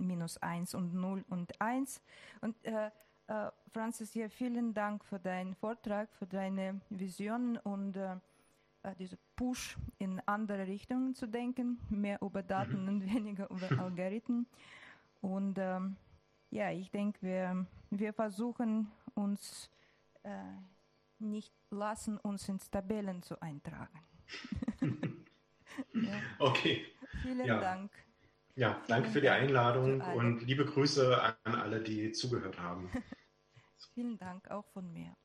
minus 1 und 0 und 1. Und äh, äh, Francis, ja, vielen Dank für deinen Vortrag, für deine Vision und äh, äh diese Push in andere Richtungen zu denken, mehr über Daten mhm. und weniger über Algorithmen. Und ähm, ja, ich denke, wir, wir versuchen uns äh, nicht lassen, uns in Tabellen zu eintragen. ja. Okay. Vielen ja. Dank. Ja, danke für die Einladung und liebe Grüße an alle, die zugehört haben. Vielen Dank auch von mir.